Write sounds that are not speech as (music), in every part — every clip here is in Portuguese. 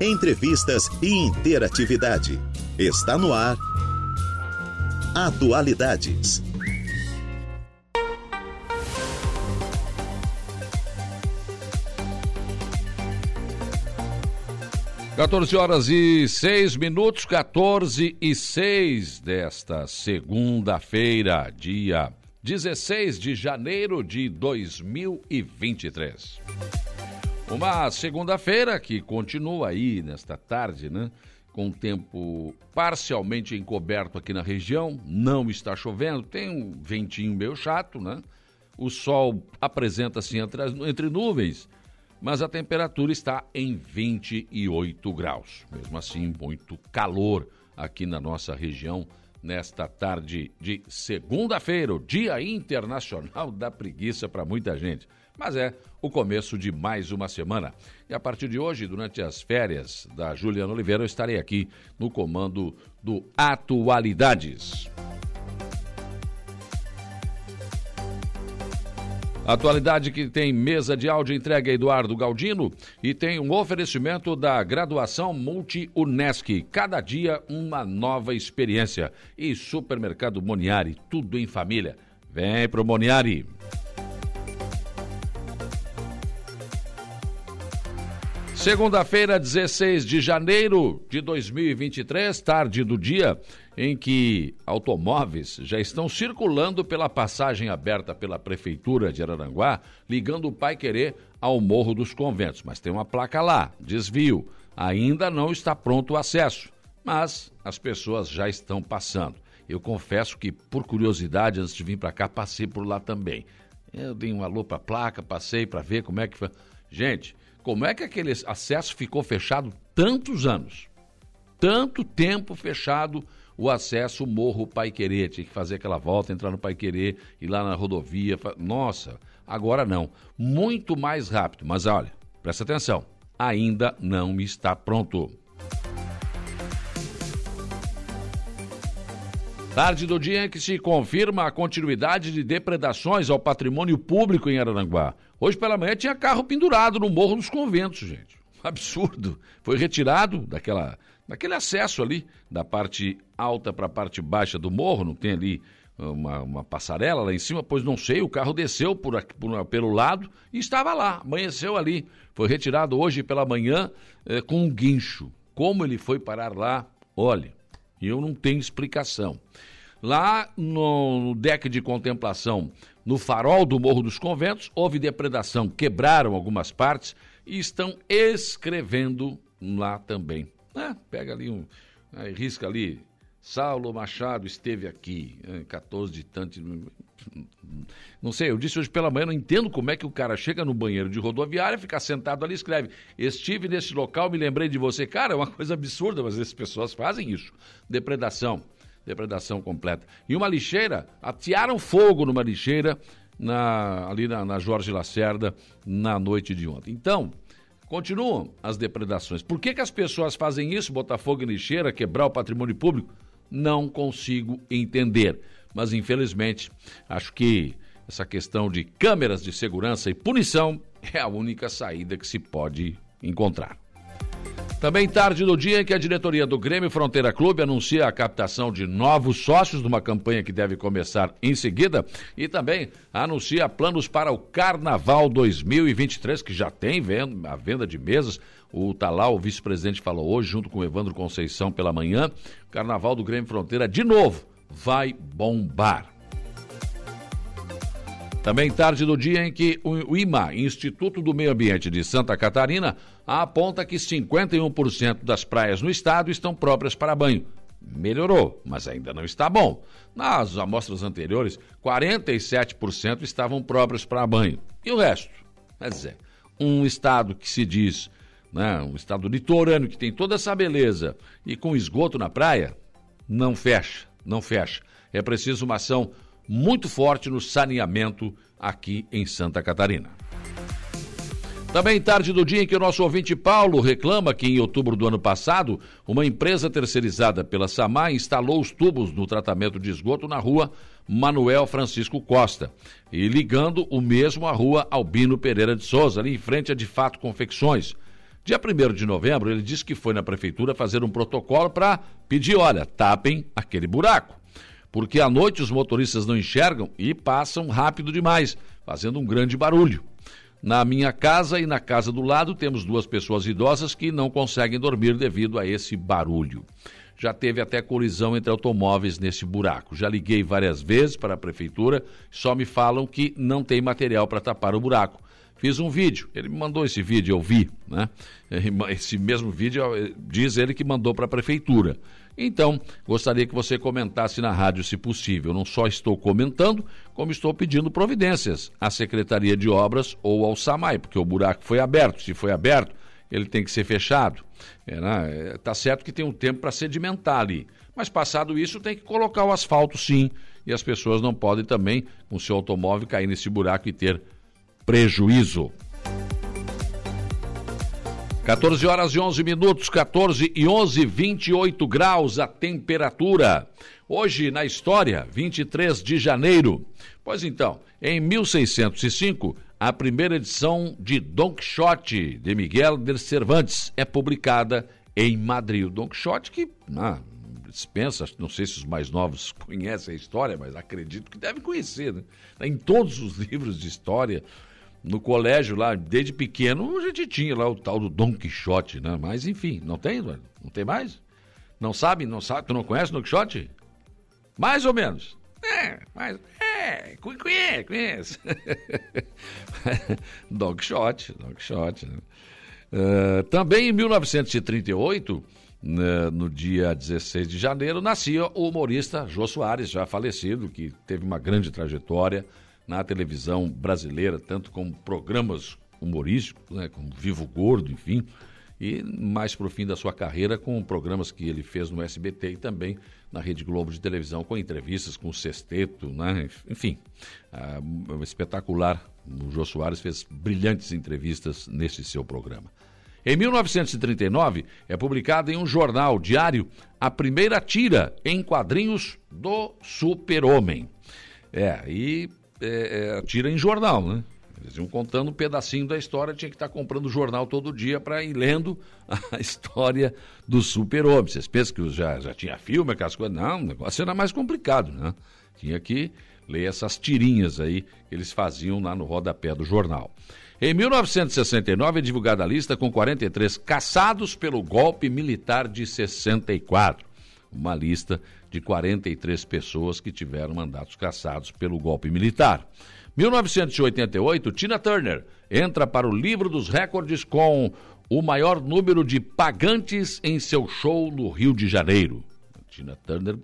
entrevistas e interatividade. Está no ar. Atualidades. Quatorze horas e seis minutos, 14 e seis desta segunda-feira, dia 16 de janeiro de 2023. Uma segunda-feira que continua aí nesta tarde, né? Com tempo parcialmente encoberto aqui na região, não está chovendo, tem um ventinho meio chato, né? O sol apresenta-se entre, entre nuvens, mas a temperatura está em 28 graus. Mesmo assim, muito calor aqui na nossa região nesta tarde de segunda-feira, o Dia Internacional da Preguiça para muita gente mas é o começo de mais uma semana. E a partir de hoje, durante as férias da Juliana Oliveira, eu estarei aqui no comando do Atualidades. Atualidade que tem mesa de áudio entrega Eduardo Galdino e tem um oferecimento da graduação Multi-UNESC. Cada dia uma nova experiência. E Supermercado Moniari, tudo em família. Vem pro Moniari. Segunda-feira, 16 de janeiro de 2023, tarde do dia em que automóveis já estão circulando pela passagem aberta pela Prefeitura de Araranguá, ligando o Pai Querer ao Morro dos Conventos. Mas tem uma placa lá, desvio. Ainda não está pronto o acesso, mas as pessoas já estão passando. Eu confesso que, por curiosidade, antes de vir para cá, passei por lá também. Eu dei um alô para a placa, passei para ver como é que foi. Gente, como é que aquele acesso ficou fechado tantos anos? Tanto tempo fechado o acesso Morro Pai Querer. Tinha que fazer aquela volta, entrar no Pai Querer, ir lá na rodovia. Nossa, agora não. Muito mais rápido. Mas olha, presta atenção. Ainda não está pronto. Tarde do dia em que se confirma a continuidade de depredações ao patrimônio público em Araranguá. Hoje pela manhã tinha carro pendurado no Morro dos Conventos, gente. Absurdo. Foi retirado daquela, daquele acesso ali, da parte alta para a parte baixa do morro, não tem ali uma, uma, passarela lá em cima, pois não sei, o carro desceu por, aqui, por, pelo lado e estava lá, amanheceu ali. Foi retirado hoje pela manhã eh, com um guincho. Como ele foi parar lá, olha, e eu não tenho explicação. Lá no deck de contemplação, no farol do Morro dos Conventos, houve depredação, quebraram algumas partes e estão escrevendo lá também. É, pega ali um. Aí, risca ali. Saulo Machado esteve aqui, 14 de tanto. Não sei, eu disse hoje pela manhã, não entendo como é que o cara chega no banheiro de rodoviária, fica sentado ali e escreve: Estive nesse local, me lembrei de você. Cara, é uma coisa absurda, mas essas pessoas fazem isso. Depredação, depredação completa. E uma lixeira, atearam fogo numa lixeira na, ali na, na Jorge Lacerda na noite de ontem. Então, continuam as depredações. Por que, que as pessoas fazem isso, botar fogo em lixeira, quebrar o patrimônio público? Não consigo entender. Mas, infelizmente, acho que essa questão de câmeras de segurança e punição é a única saída que se pode encontrar. Também tarde do dia em que a diretoria do Grêmio Fronteira Clube anuncia a captação de novos sócios numa campanha que deve começar em seguida e também anuncia planos para o Carnaval 2023, que já tem a venda de mesas. O Talal, o vice-presidente, falou hoje, junto com o Evandro Conceição pela manhã. Carnaval do Grêmio Fronteira, de novo, vai bombar. Também tarde do dia em que o IMA, Instituto do Meio Ambiente de Santa Catarina, aponta que 51% das praias no estado estão próprias para banho. Melhorou, mas ainda não está bom. Nas amostras anteriores, 47% estavam próprias para banho. E o resto? Quer dizer, um estado que se diz, né, um estado litorâneo que tem toda essa beleza e com esgoto na praia, não fecha, não fecha. É preciso uma ação muito forte no saneamento aqui em Santa Catarina. Também tarde do dia em que o nosso ouvinte Paulo reclama que em outubro do ano passado, uma empresa terceirizada pela Samar instalou os tubos no tratamento de esgoto na rua Manuel Francisco Costa e ligando o mesmo à rua Albino Pereira de Souza, ali em frente a De Fato Confecções. Dia 1 de novembro, ele disse que foi na prefeitura fazer um protocolo para pedir: olha, tapem aquele buraco. Porque à noite os motoristas não enxergam e passam rápido demais, fazendo um grande barulho. Na minha casa e na casa do lado temos duas pessoas idosas que não conseguem dormir devido a esse barulho. Já teve até colisão entre automóveis nesse buraco. Já liguei várias vezes para a prefeitura, só me falam que não tem material para tapar o buraco. Fiz um vídeo, ele me mandou esse vídeo, eu vi, né? Esse mesmo vídeo diz ele que mandou para a prefeitura. Então, gostaria que você comentasse na rádio, se possível. Não só estou comentando, como estou pedindo providências à Secretaria de Obras ou ao SAMAI, porque o buraco foi aberto. Se foi aberto, ele tem que ser fechado. É, né? Tá certo que tem um tempo para sedimentar ali. Mas passado isso, tem que colocar o asfalto sim. E as pessoas não podem também, com seu automóvel, cair nesse buraco e ter prejuízo. 14 horas e 11 minutos, 14 e 11, 28 graus a temperatura. Hoje na história, 23 de janeiro. Pois então, em 1605, a primeira edição de Don Quixote de Miguel de Cervantes é publicada em Madrid. O Don Quixote que ah, dispensa, não sei se os mais novos conhecem a história, mas acredito que devem conhecer. Né? Em todos os livros de história, no colégio lá, desde pequeno, a gente tinha lá o tal do Dom Quixote, né? Mas enfim, não tem, não tem mais? Não sabe, não sabe, tu não conhece o Dom Quixote? Mais ou menos. É, mas é, conhece, (laughs) conhece. Dom Quixote, Dom Quixote. Né? Uh, também em 1938, né, no dia 16 de janeiro, nascia o humorista Jô Soares, já falecido, que teve uma grande trajetória na televisão brasileira, tanto como programas humorísticos, né, como Vivo Gordo, enfim, e mais para o fim da sua carreira com programas que ele fez no SBT e também na Rede Globo de televisão, com entrevistas com o Sexteto, né? enfim, uh, espetacular. O Jô Soares fez brilhantes entrevistas nesse seu programa. Em 1939, é publicada em um jornal diário a primeira tira em quadrinhos do Super-Homem. É, e é, tira em jornal, né? Eles iam contando um pedacinho da história, tinha que estar comprando jornal todo dia para ir lendo (laughs) a história do super-homem. Vocês pensam que já, já tinha filme, aquelas coisas? Não, o negócio era mais complicado, né? Tinha que ler essas tirinhas aí que eles faziam lá no rodapé do jornal. Em 1969 é divulgada a lista com 43 caçados pelo golpe militar de 64. Uma lista de 43 pessoas que tiveram mandatos cassados pelo golpe militar. 1988, Tina Turner entra para o livro dos recordes com o maior número de pagantes em seu show no Rio de Janeiro. Tina Turner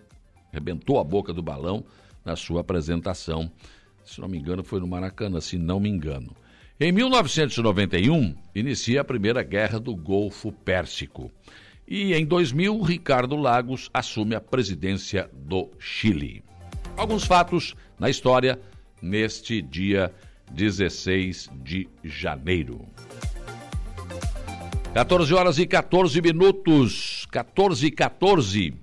rebentou a boca do balão na sua apresentação. Se não me engano, foi no Maracanã, se não me engano. Em 1991, inicia a Primeira Guerra do Golfo Pérsico. E em 2000, Ricardo Lagos assume a presidência do Chile. Alguns fatos na história neste dia 16 de janeiro. 14 horas e 14 minutos, 14 e 14.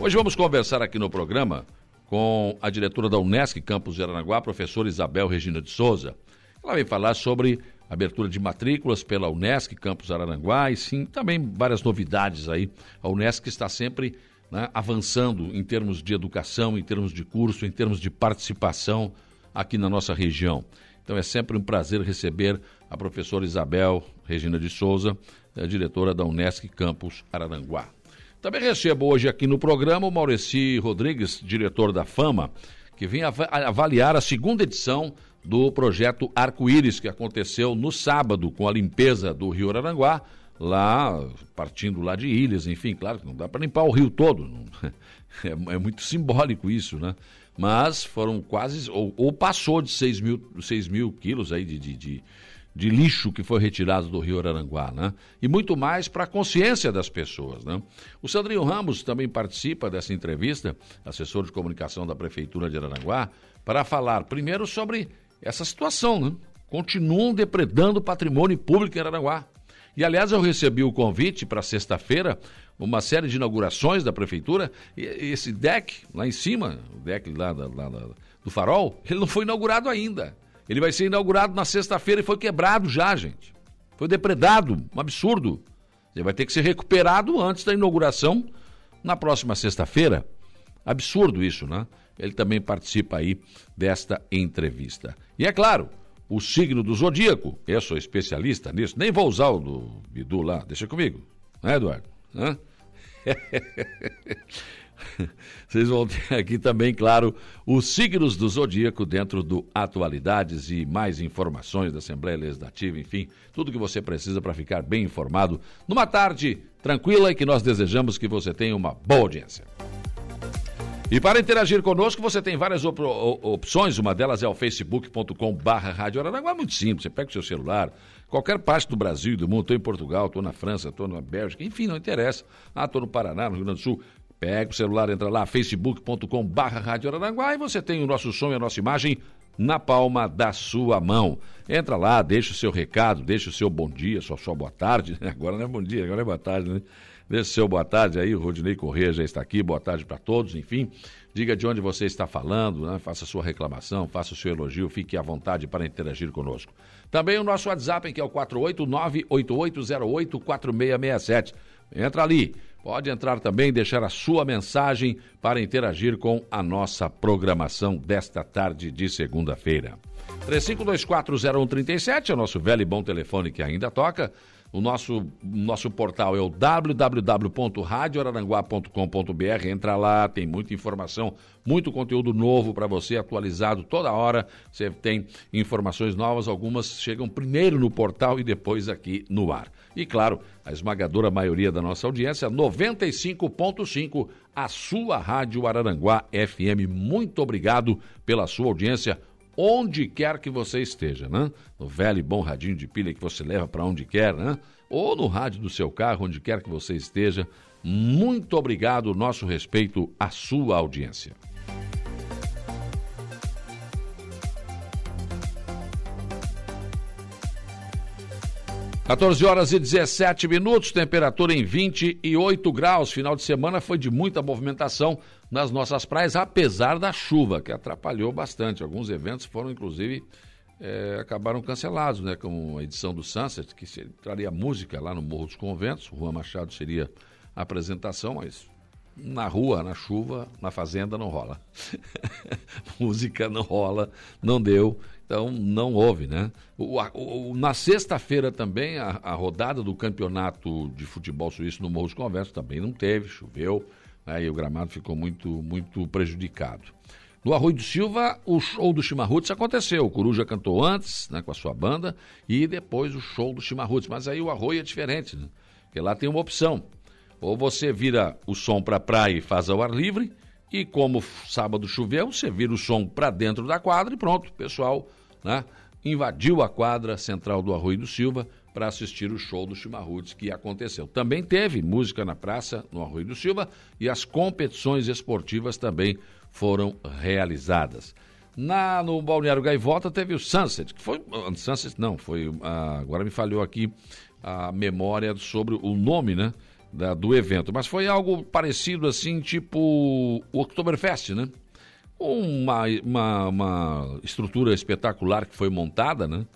Hoje vamos conversar aqui no programa com a diretora da Unesc Campus de Aranaguá, professora Isabel Regina de Souza. Ela vem falar sobre abertura de matrículas pela Unesc Campus Araranguá e sim, também várias novidades aí. A Unesc está sempre né, avançando em termos de educação, em termos de curso, em termos de participação aqui na nossa região. Então é sempre um prazer receber a professora Isabel Regina de Souza, diretora da Unesc Campus Araranguá. Também recebo hoje aqui no programa o Maureci Rodrigues, diretor da Fama, que vem avaliar a segunda edição do projeto Arco-Íris, que aconteceu no sábado com a limpeza do Rio Araranguá, lá, partindo lá de ilhas, enfim, claro que não dá para limpar o rio todo, (laughs) é, é, muito simbólico isso, né? Mas foram quase, ou, ou passou de 6 mil, 6 mil quilos aí de, de, de, de lixo que foi retirado do Rio Araranguá, né? E muito mais para a consciência das pessoas, né? O Sandrinho Ramos também participa dessa entrevista, assessor de comunicação da Prefeitura de Araranguá, para falar primeiro sobre essa situação, né? Continuam depredando patrimônio público em Aranaguá. E, aliás, eu recebi o convite para sexta-feira, uma série de inaugurações da prefeitura, e esse deck lá em cima, o deck lá, lá, lá do farol, ele não foi inaugurado ainda. Ele vai ser inaugurado na sexta-feira e foi quebrado já, gente. Foi depredado, um absurdo. Ele vai ter que ser recuperado antes da inauguração na próxima sexta-feira. Absurdo isso, né? Ele também participa aí desta entrevista. E é claro, o signo do zodíaco, eu sou especialista nisso, nem vou usar o do Bidu lá, deixa comigo, né, Eduardo? Hã? (laughs) Vocês vão ter aqui também, claro, os signos do zodíaco dentro do Atualidades e mais informações da Assembleia Legislativa, enfim, tudo que você precisa para ficar bem informado numa tarde tranquila e que nós desejamos que você tenha uma boa audiência. E para interagir conosco, você tem várias op opções. Uma delas é o facebook.com barra Rádio Araranguá. Muito simples, você pega o seu celular, qualquer parte do Brasil e do mundo. Estou em Portugal, estou na França, estou na Bélgica, enfim, não interessa. Ah, estou no Paraná, no Rio Grande do Sul. Pega o celular, entra lá, facebook.com barra Rádio Araranguá e você tem o nosso som e a nossa imagem na palma da sua mão. Entra lá, deixa o seu recado, deixa o seu bom dia, sua, sua boa tarde. Agora não é bom dia, agora é boa tarde, né? Deixe seu boa tarde aí, o Rodinei Corrêa já está aqui, boa tarde para todos, enfim. Diga de onde você está falando, né? faça sua reclamação, faça o seu elogio, fique à vontade para interagir conosco. Também o nosso WhatsApp, que é o 489-8808-4667. Entra ali, pode entrar também, deixar a sua mensagem para interagir com a nossa programação desta tarde de segunda-feira. 35240137 é o nosso velho e bom telefone que ainda toca. O nosso, nosso portal é o www.radioararanguá.com.br. Entra lá, tem muita informação, muito conteúdo novo para você, atualizado toda hora. Você tem informações novas, algumas chegam primeiro no portal e depois aqui no ar. E claro, a esmagadora maioria da nossa audiência, 95.5, a sua Rádio Araranguá FM. Muito obrigado pela sua audiência onde quer que você esteja, né? No velho e bom radinho de pilha que você leva para onde quer, né? Ou no rádio do seu carro, onde quer que você esteja. Muito obrigado, nosso respeito à sua audiência. 14 horas e 17 minutos, temperatura em 28 graus. Final de semana foi de muita movimentação nas nossas praias, apesar da chuva, que atrapalhou bastante. Alguns eventos foram, inclusive, é, acabaram cancelados, né? Como a edição do Sunset, que traria música lá no Morro dos Conventos. Juan Machado seria a apresentação, mas na rua, na chuva, na fazenda não rola. (laughs) música não rola, não deu. Então não houve, né? O, o, na sexta-feira também, a, a, rodada do campeonato de futebol suíço no Morro dos Conversos também não teve, choveu, né? e o gramado ficou muito, muito prejudicado. No Arroio do Silva, o show do Chimarruts aconteceu. O Coruja cantou antes, né, com a sua banda, e depois o show do Chimarruts. Mas aí o Arroio é diferente, né? Porque lá tem uma opção. Ou você vira o som para praia e faz ao ar livre, e como sábado choveu, você vira o som para dentro da quadra e pronto, pessoal né, invadiu a quadra central do Arroio do Silva para assistir o show do Chimarruts que aconteceu. Também teve música na praça no Arroio do Silva e as competições esportivas também foram realizadas. Na, no Balneário Gaivota teve o Sunset, que foi. Uh, Sunset não, foi. Uh, agora me falhou aqui a memória sobre o nome, né? Da, do evento. Mas foi algo parecido assim, tipo o Oktoberfest, né? uma, uma, uma estrutura espetacular que foi montada, né?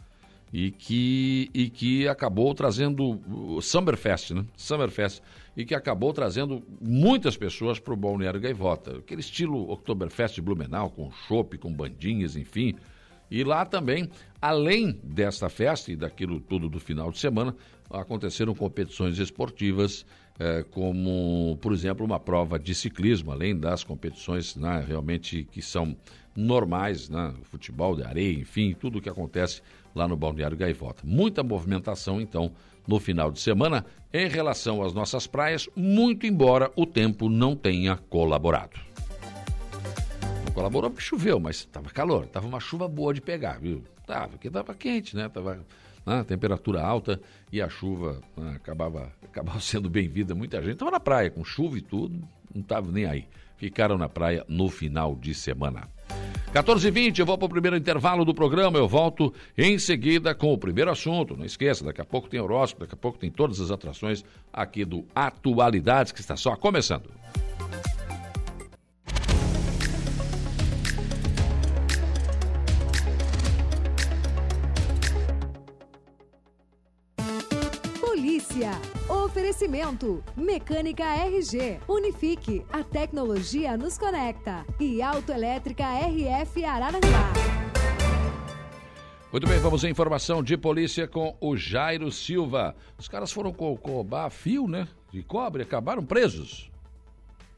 E que, e que acabou trazendo Summerfest, né? Summerfest. E que acabou trazendo muitas pessoas para o Balneário Gaivota. Aquele estilo Oktoberfest Blumenau, com chopp, com bandinhas, enfim. E lá também, além desta festa e daquilo tudo do final de semana, aconteceram competições esportivas como, por exemplo, uma prova de ciclismo, além das competições né, realmente que são normais, né, futebol de areia, enfim, tudo o que acontece lá no Balneário Gaivota. Muita movimentação, então, no final de semana em relação às nossas praias, muito embora o tempo não tenha colaborado. Não colaborou porque choveu, mas estava calor, estava uma chuva boa de pegar, viu? Tava, porque estava quente, né? Tava né? temperatura alta e a chuva né? acabava, (laughs) acabava sendo bem-vinda. Muita gente estava na praia com chuva e tudo, não estava nem aí. Ficaram na praia no final de semana. 14h20, eu vou para o primeiro intervalo do programa. Eu volto em seguida com o primeiro assunto. Não esqueça, daqui a pouco tem horóscopo, daqui a pouco tem todas as atrações aqui do Atualidades, que está só começando. Oferecimento: Mecânica RG. Unifique. A tecnologia nos conecta. E Autoelétrica RF Araranguá. Muito bem, vamos à informação de polícia com o Jairo Silva. Os caras foram cobrar fio, né? De cobre, acabaram presos.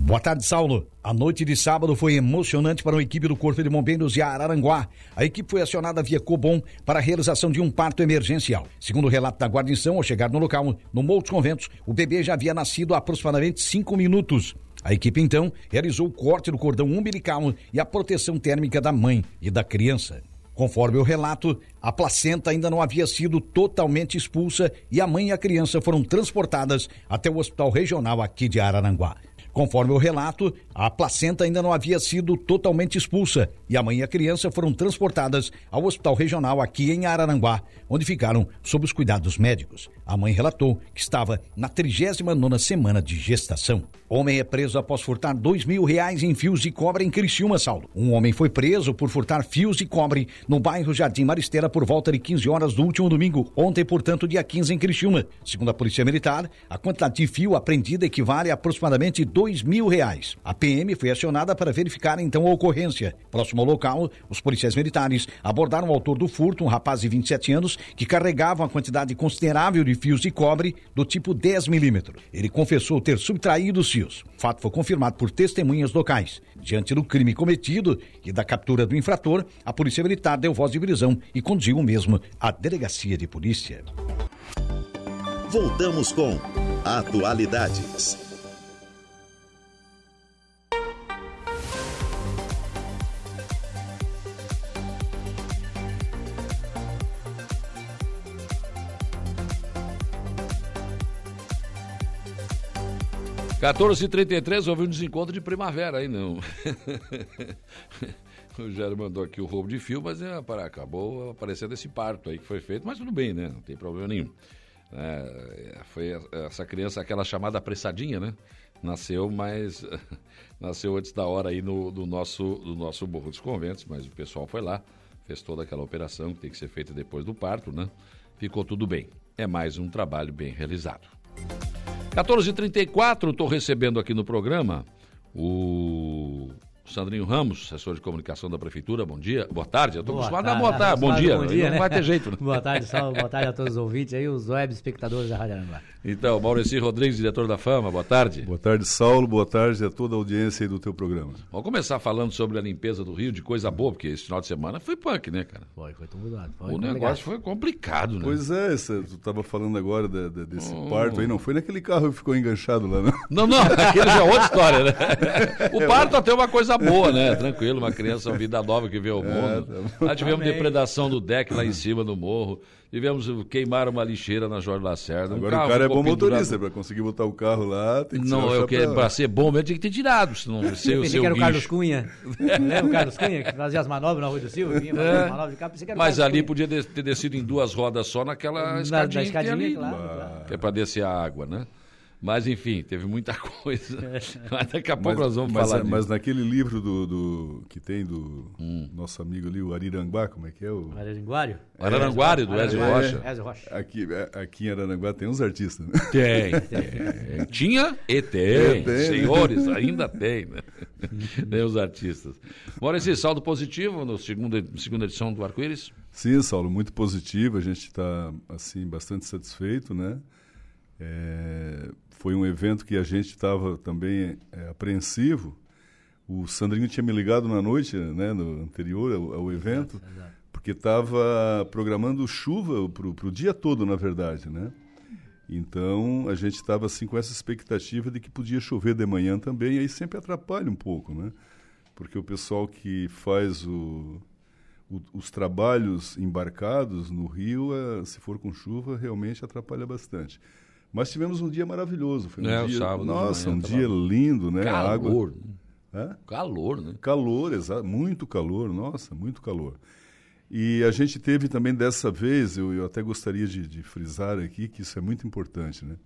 Boa tarde, Saulo. A noite de sábado foi emocionante para a equipe do Corpo de Bombeiros de Araranguá. A equipe foi acionada via Cobom para a realização de um parto emergencial. Segundo o relato da guarnição, ao chegar no local, no Morro Conventos, o bebê já havia nascido há aproximadamente cinco minutos. A equipe então realizou o corte do cordão umbilical e a proteção térmica da mãe e da criança. Conforme o relato, a placenta ainda não havia sido totalmente expulsa e a mãe e a criança foram transportadas até o hospital regional aqui de Araranguá. Conforme o relato, a placenta ainda não havia sido totalmente expulsa e a mãe e a criança foram transportadas ao hospital regional aqui em Araranguá, onde ficaram sob os cuidados médicos. A mãe relatou que estava na 39 semana de gestação. Homem é preso após furtar dois mil reais em fios de cobre em Criciúma, Saulo. Um homem foi preso por furtar fios de cobre no bairro Jardim Maristela por volta de 15 horas do último domingo, ontem, portanto, dia 15 em Criciúma. Segundo a Polícia Militar, a quantidade de fio apreendida equivale a aproximadamente dois mil reais. A PM foi acionada para verificar então a ocorrência. Próximo ao local, os policiais militares abordaram o autor do furto, um rapaz de 27 anos, que carregava uma quantidade considerável de fios de cobre do tipo 10 milímetros. Ele confessou ter subtraído os fios. O fato foi confirmado por testemunhas locais. Diante do crime cometido e da captura do infrator, a Polícia Militar deu voz de prisão e conduziu o mesmo à delegacia de polícia. Voltamos com Atualidades. 14h33, houve um desencontro de primavera aí, não. (laughs) o Jair mandou aqui o roubo de fio, mas é, para, acabou aparecendo esse parto aí que foi feito, mas tudo bem, né? Não tem problema nenhum. É, foi essa criança, aquela chamada apressadinha, né? Nasceu, mas (laughs) nasceu antes da hora aí no, do nosso, do nosso Morro dos Conventos, mas o pessoal foi lá, fez toda aquela operação que tem que ser feita depois do parto, né? Ficou tudo bem. É mais um trabalho bem realizado. 14h34, estou recebendo aqui no programa o Sandrinho Ramos, assessor de comunicação da Prefeitura, bom dia. Boa tarde, eu estou acostumado a boa tarde, bom dia. Bom dia não né? vai ter jeito. Né? (laughs) boa tarde, Saulo, boa tarde a todos os ouvintes aí, os web espectadores da Rádio Aranguá. Então, Maurício Rodrigues, diretor da Fama, boa tarde. Boa tarde, Saulo, boa tarde a toda a audiência aí do teu programa. Vamos começar falando sobre a limpeza do Rio, de coisa boa, porque esse final de semana foi punk, né, cara? Foi, foi tumultuado. Foi o negócio foi complicado, né? Pois é, tu estava falando agora de, de, desse oh. parto aí, não foi naquele carro que ficou enganchado lá, não? Não, não, (laughs) aquele já é outra história, né? (laughs) O parto até é uma coisa boa, né? Tranquilo, uma criança, uma vida nova que vê o é, mundo. É, tá lá tivemos Amém. depredação do deck lá em cima do morro. Tivemos queimar uma lixeira na Jorge Lacerda. Agora um o cara é bom motorista, para conseguir botar o carro lá, tem que Não, eu quero, para ser bom mesmo, tem que ter tirado, senão ser (laughs) o seu que era o Carlos Cunha. (laughs) Lembra o Carlos Cunha, que fazia as manobras na Rua do Silva? Vinha, é. manobras de carro, Mas ali Cunha. podia ter descido em duas rodas só naquela na, escadinha, escadinha ali, claro, claro. Que é para descer a água, né? Mas, enfim, teve muita (laughs) coisa. Mas daqui a pouco mas, nós vamos mas, falar Mas disso. naquele livro do, do, que tem do hum. nosso amigo ali, o Ariranguá, como é que é? O Araranguário? É, Araranguário, do Ezio Rocha. É, Rocha. Aqui, é, aqui em Araranguá tem uns artistas. Né? Tem, (laughs) tem. Tinha e tem. É, tem Senhores, né? ainda tem, né? (laughs) tem os artistas. Esse saldo positivo no segunda, segunda edição do Arco-Íris? Sim, Saulo, muito positivo. A gente está, assim, bastante satisfeito, né? É, foi um evento que a gente estava também é, apreensivo. O Sandrinho tinha me ligado na noite, né, no anterior ao, ao evento, exato, exato. porque estava programando chuva para o dia todo, na verdade, né? Então a gente estava assim com essa expectativa de que podia chover de manhã também, e aí sempre atrapalha um pouco, né? Porque o pessoal que faz o, o, os trabalhos embarcados no rio, eh, se for com chuva, realmente atrapalha bastante. Mas tivemos um dia maravilhoso. Foi um é, dia, sábado, nossa, um dia lindo, né? Calor. Água... Hã? Calor, né? Calor, exato. Muito calor, nossa, muito calor. E a gente teve também dessa vez, eu, eu até gostaria de, de, frisar aqui que isso é muito importante, né?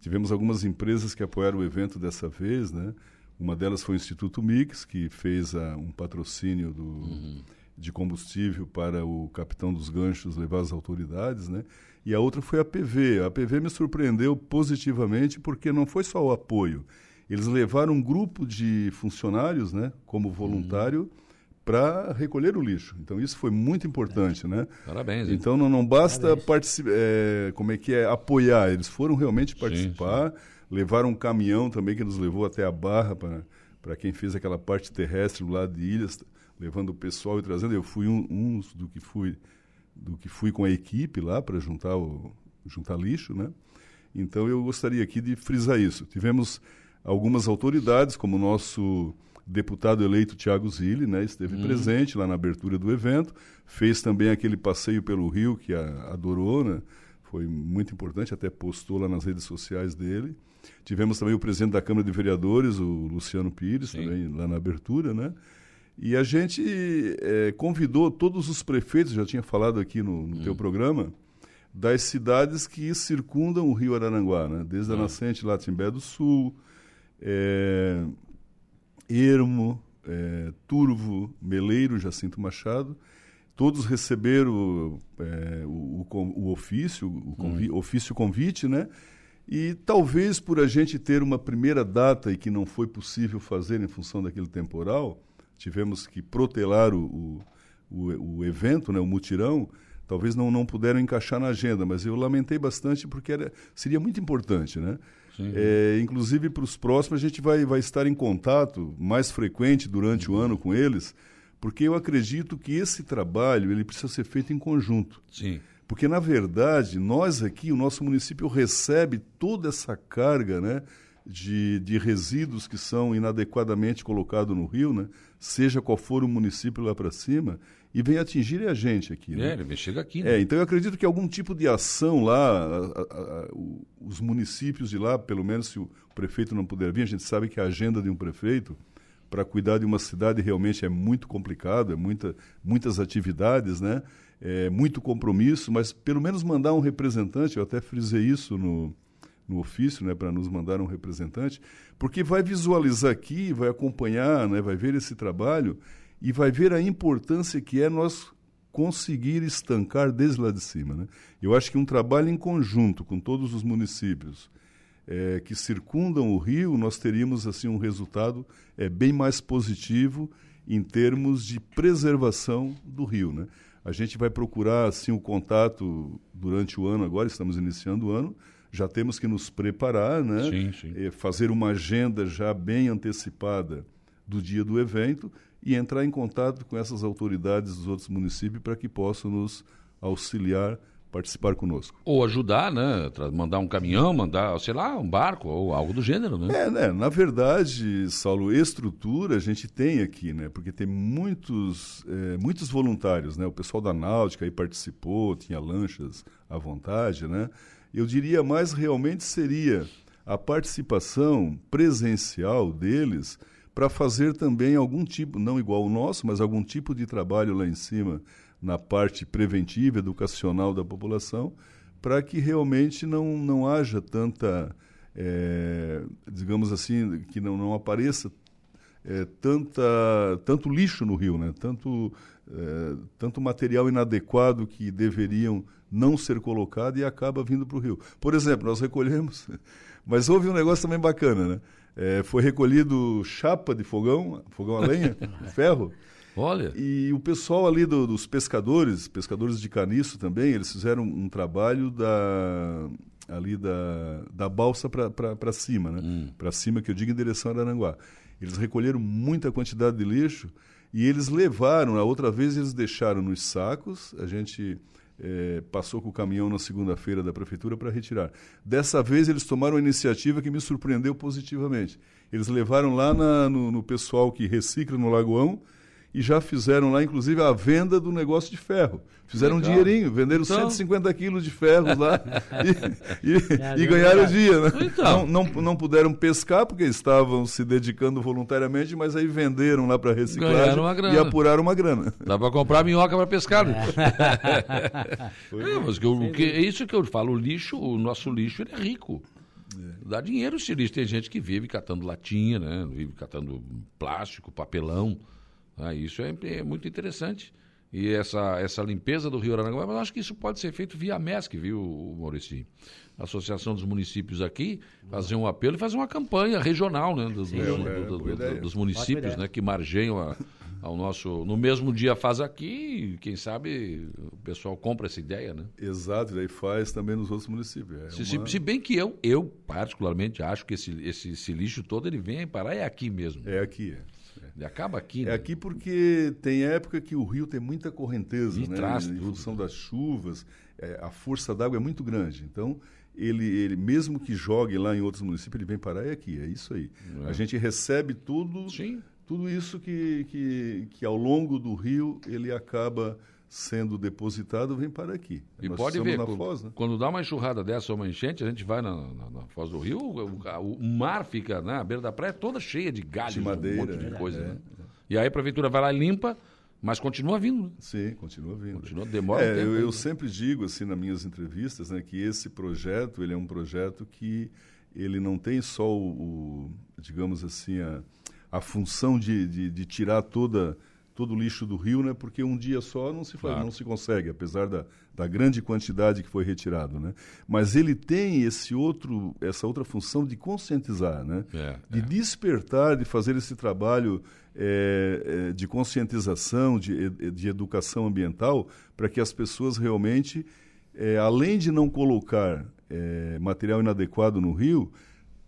Tivemos algumas empresas que apoiaram o evento dessa vez, né? Uma delas foi o Instituto Mix, que fez a, um patrocínio do, uhum. de combustível para o capitão dos ganchos levar às autoridades, né? E a outra foi a PV. A PV me surpreendeu positivamente porque não foi só o apoio. Eles levaram um grupo de funcionários, né, como voluntário, uhum. para recolher o lixo. Então isso foi muito importante, né? Parabéns. Hein? Então não, não basta participar, é, como é que é, apoiar. Eles foram realmente participar. Sim, sim. Levaram um caminhão também que nos levou até a Barra para para quem fez aquela parte terrestre do lado de Ilhas, levando o pessoal e trazendo. Eu fui um, um do que fui do que fui com a equipe lá para juntar o juntar lixo, né? Então eu gostaria aqui de frisar isso. Tivemos algumas autoridades, como o nosso deputado eleito Tiago Zilli, né, esteve hum. presente lá na abertura do evento, fez também aquele passeio pelo Rio que a, adorou, né? Foi muito importante, até postou lá nas redes sociais dele. Tivemos também o presidente da Câmara de Vereadores, o Luciano Pires, Sim. também lá na abertura, né? E a gente é, convidou todos os prefeitos, já tinha falado aqui no, no hum. teu programa, das cidades que circundam o Rio Araranguá, né? Desde a ah. nascente lá Timbé do Sul, é, Ermo, é, Turvo, Meleiro, Jacinto Machado, todos receberam é, o, o, o, ofício, o convi, hum. ofício convite, né? E talvez por a gente ter uma primeira data e que não foi possível fazer em função daquele temporal, tivemos que protelar o, o, o evento, né, o mutirão, talvez não, não puderam encaixar na agenda, mas eu lamentei bastante porque era, seria muito importante, né? É, inclusive para os próximos a gente vai, vai estar em contato mais frequente durante uhum. o ano com eles, porque eu acredito que esse trabalho ele precisa ser feito em conjunto. Sim. Porque, na verdade, nós aqui, o nosso município recebe toda essa carga né, de, de resíduos que são inadequadamente colocados no rio, né, seja qual for o município lá para cima, e vem atingir a gente aqui. Né? É, ele chega aqui. Né? É, então eu acredito que algum tipo de ação lá, a, a, a, os municípios de lá, pelo menos se o prefeito não puder vir, a gente sabe que a agenda de um prefeito para cuidar de uma cidade realmente é muito complicado, é muita, muitas atividades, né? é, muito compromisso, mas pelo menos mandar um representante, eu até frisei isso no, no ofício, né, para nos mandar um representante, porque vai visualizar aqui, vai acompanhar, né, vai ver esse trabalho e vai ver a importância que é nós conseguir estancar desde lá de cima. Né? Eu acho que um trabalho em conjunto com todos os municípios é, que circundam o rio, nós teríamos assim um resultado é, bem mais positivo em termos de preservação do rio. Né? A gente vai procurar assim o contato durante o ano agora, estamos iniciando o ano, já temos que nos preparar, né? Sim, sim. E fazer uma agenda já bem antecipada do dia do evento e entrar em contato com essas autoridades dos outros municípios para que possam nos auxiliar participar conosco. Ou ajudar, né? Mandar um caminhão, mandar, sei lá, um barco ou algo do gênero, né? É, né? Na verdade, Saulo, estrutura a gente tem aqui, né? Porque tem muitos, é, muitos voluntários, né? O pessoal da Náutica aí participou, tinha lanchas à vontade, né? Eu diria mais realmente seria a participação presencial deles para fazer também algum tipo, não igual o nosso, mas algum tipo de trabalho lá em cima na parte preventiva, educacional da população, para que realmente não, não haja tanta, é, digamos assim, que não, não apareça é, tanta, tanto lixo no rio, né? tanto, é, tanto material inadequado que deveriam não ser colocado e acaba vindo para o rio. Por exemplo, nós recolhemos, (laughs) mas houve um negócio também bacana, né? É, foi recolhido chapa de fogão, fogão a lenha, (laughs) ferro, Olha. E o pessoal ali do, dos pescadores, pescadores de caniço também, eles fizeram um trabalho da ali da, da balsa para cima, né? Hum. Para cima, que eu digo em direção a Aranguá. Eles recolheram muita quantidade de lixo e eles levaram, a outra vez eles deixaram nos sacos, a gente é, passou com o caminhão na segunda-feira da prefeitura para retirar. Dessa vez eles tomaram uma iniciativa que me surpreendeu positivamente. Eles levaram lá na, no, no pessoal que recicla no Lagoão, e já fizeram lá, inclusive, a venda do negócio de ferro. Fizeram Legal. um dinheirinho, venderam então... 150 quilos de ferro lá (laughs) e, e, e ganharam o dia. Né? Então. Não, não, não puderam pescar porque estavam se dedicando voluntariamente, mas aí venderam lá para reciclagem e apuraram uma grana. Dá para comprar minhoca para pescar. Né? (laughs) É. mas que eu, que, é isso que eu falo, o lixo, o nosso lixo ele é rico. É. Dá dinheiro esse lixo. Tem gente que vive catando latinha, né? vive catando plástico, papelão. Ah, isso é, é muito interessante. e essa, essa limpeza do Rio Aranguá, mas eu acho que isso pode ser feito via MESC, viu, Maurício? A Associação dos Municípios aqui, fazer um apelo e fazer uma campanha regional, né, dos, é, do- do- do- dos municípios, né, que margeiam a- ao nosso, no mesmo dia faz aqui, e quem sabe o pessoal compra essa ideia, né? Exato, e daí faz também nos outros municípios. É Se, se- uma- se bem que eu, eu particularmente acho que esse, esse, esse lixo todo ele vem parar é aqui mesmo. É aqui, é. Ele acaba aqui, É né? aqui porque tem época que o rio tem muita correnteza, E né? traz em função das chuvas, é, a força d'água é muito grande. Então, ele, ele mesmo que jogue lá em outros municípios, ele vem parar é aqui, é isso aí. A gente recebe tudo, Sim. tudo isso que, que, que ao longo do rio ele acaba sendo depositado, vem para aqui. E Nós pode ver, na quando, Foz, né? quando dá uma enxurrada dessa ou uma enchente, a gente vai na, na- na Foz do Rio, o, o mar fica, né, a beira da praia toda cheia de galhos, De um madeira, monte de é, coisa, é, né? E aí a prefeitura vai lá e limpa, mas continua vindo, né? Sim, continua vindo. Continua, demora um É, tempo eu, eu sempre digo assim nas minhas entrevistas, né, que esse projeto ele é um projeto que ele não tem só o, o, digamos assim a, a função de, de, de tirar toda todo o lixo do rio, né? Porque um dia só não se faz, Claro. não se consegue, apesar da, da grande quantidade que foi retirado, né? Mas ele tem esse outro essa outra função de conscientizar, né? É, de despertar, de fazer esse trabalho é, é, de conscientização, de, de educação ambiental, para que as pessoas realmente, é, além de não colocar é, material inadequado no rio,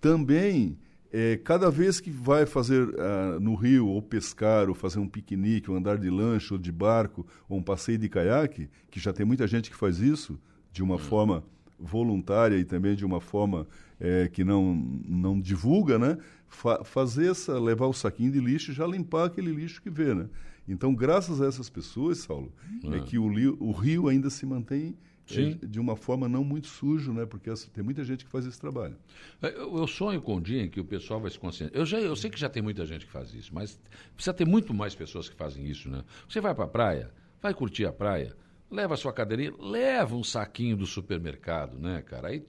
também, é, cada vez que vai fazer ah, no rio, ou pescar, ou fazer um piquenique, ou andar de lancha, ou de barco, ou um passeio de caiaque, que já tem muita gente que faz isso de uma forma voluntária e também de uma forma é, que não, não divulga, né? Fa fazer essa, levar o saquinho de lixo e já limpar aquele lixo que vê, né? Então, graças a essas pessoas, Saulo, é, que o, o rio ainda se mantém Sim. de uma forma não muito sujo, né? Porque tem muita gente que faz esse trabalho. Eu, eu sonho com o dia em que o pessoal vai se conscientizar. Eu, já, eu sei que já tem muita gente que faz isso, mas precisa ter muito mais pessoas que fazem isso, né? Você vai para a praia, vai curtir a praia, leva a sua cadeirinha, leva um saquinho do supermercado, né, cara? Aí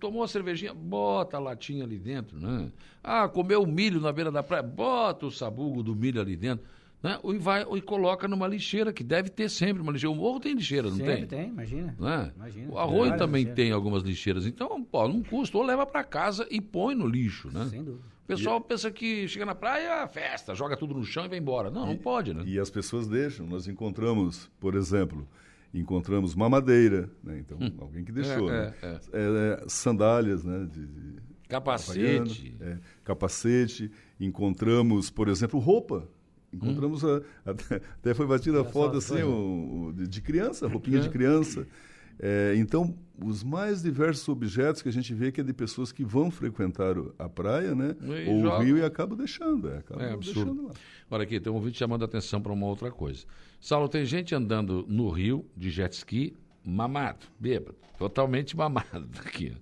tomou a cervejinha, bota a latinha ali dentro, né? Ah, comeu milho na beira da praia, bota o sabugo do milho ali dentro. Né? E, vai, e coloca numa lixeira, que deve ter sempre uma lixeira. O morro tem lixeira, não Sempre tem? tem, imagina. né? Imagina. O arroio Várias também lixeiras. tem algumas lixeiras. Então, pô, não custa. Ou leva para casa e põe no lixo, né? Sem dúvida. O pessoal pensa que chega na praia, festa, joga tudo no chão e vai embora. Não, não pode, né? E as pessoas deixam. Nós encontramos, por exemplo, encontramos mamadeira, né? Então, alguém que deixou, É, né? é, É, é, sandálias, né? De, de- Capacete. É, capacete. Encontramos, por exemplo, roupa. Encontramos a- (laughs) até, foi batida a foto assim, o de, criança, roupinha de criança. É, então, os mais diversos objetos que a gente vê que é de pessoas que vão frequentar a praia, né? E ou joga. o rio e acabam deixando. É, acabam É absurdo. deixando lá. Olha aqui, tem um vídeo chamando a atenção para uma outra coisa. Saulo, tem gente andando no rio de jet ski mamado, bêbado, totalmente mamado (laughs) aqui.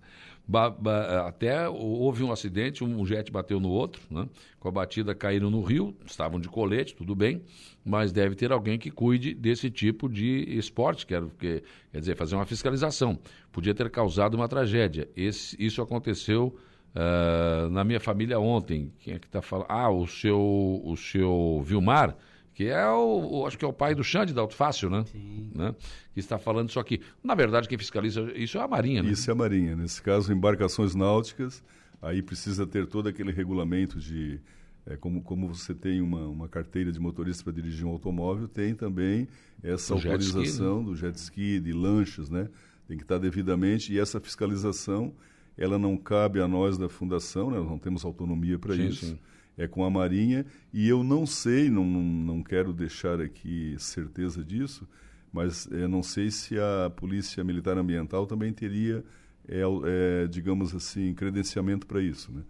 Até houve um acidente, um jet bateu no outro, né? com a batida caíram no rio, estavam de colete, tudo bem, mas deve ter alguém que cuide desse tipo de esporte, quero, que, quer dizer, fazer uma fiscalização. Podia ter causado uma tragédia. Esse- isso aconteceu ah, na minha família ontem. Quem é que está falando? Ah, o seu, o seu Vilmar, que é o, o- acho que é o pai do Xande da Auto Fácil, né? Sim. né? Que está falando isso aqui. Na verdade, quem fiscaliza isso é a Marinha, né? Isso é a Marinha. Nesse caso, embarcações náuticas, aí precisa ter todo aquele regulamento de. é, como, como você tem uma, uma carteira de motorista para dirigir um automóvel, tem também essa Do jet ski, autorização do jet ski, de lanchas, né? Tem que estar devidamente, e essa fiscalização, ela não cabe a nós da Fundação, né? nós não temos autonomia para Sim, isso. sim. É com a Marinha, e eu não sei, não, não, quero deixar aqui certeza disso, mas eu não sei se a Polícia Militar Ambiental também teria, é, é, digamos assim, credenciamento para isso. Né?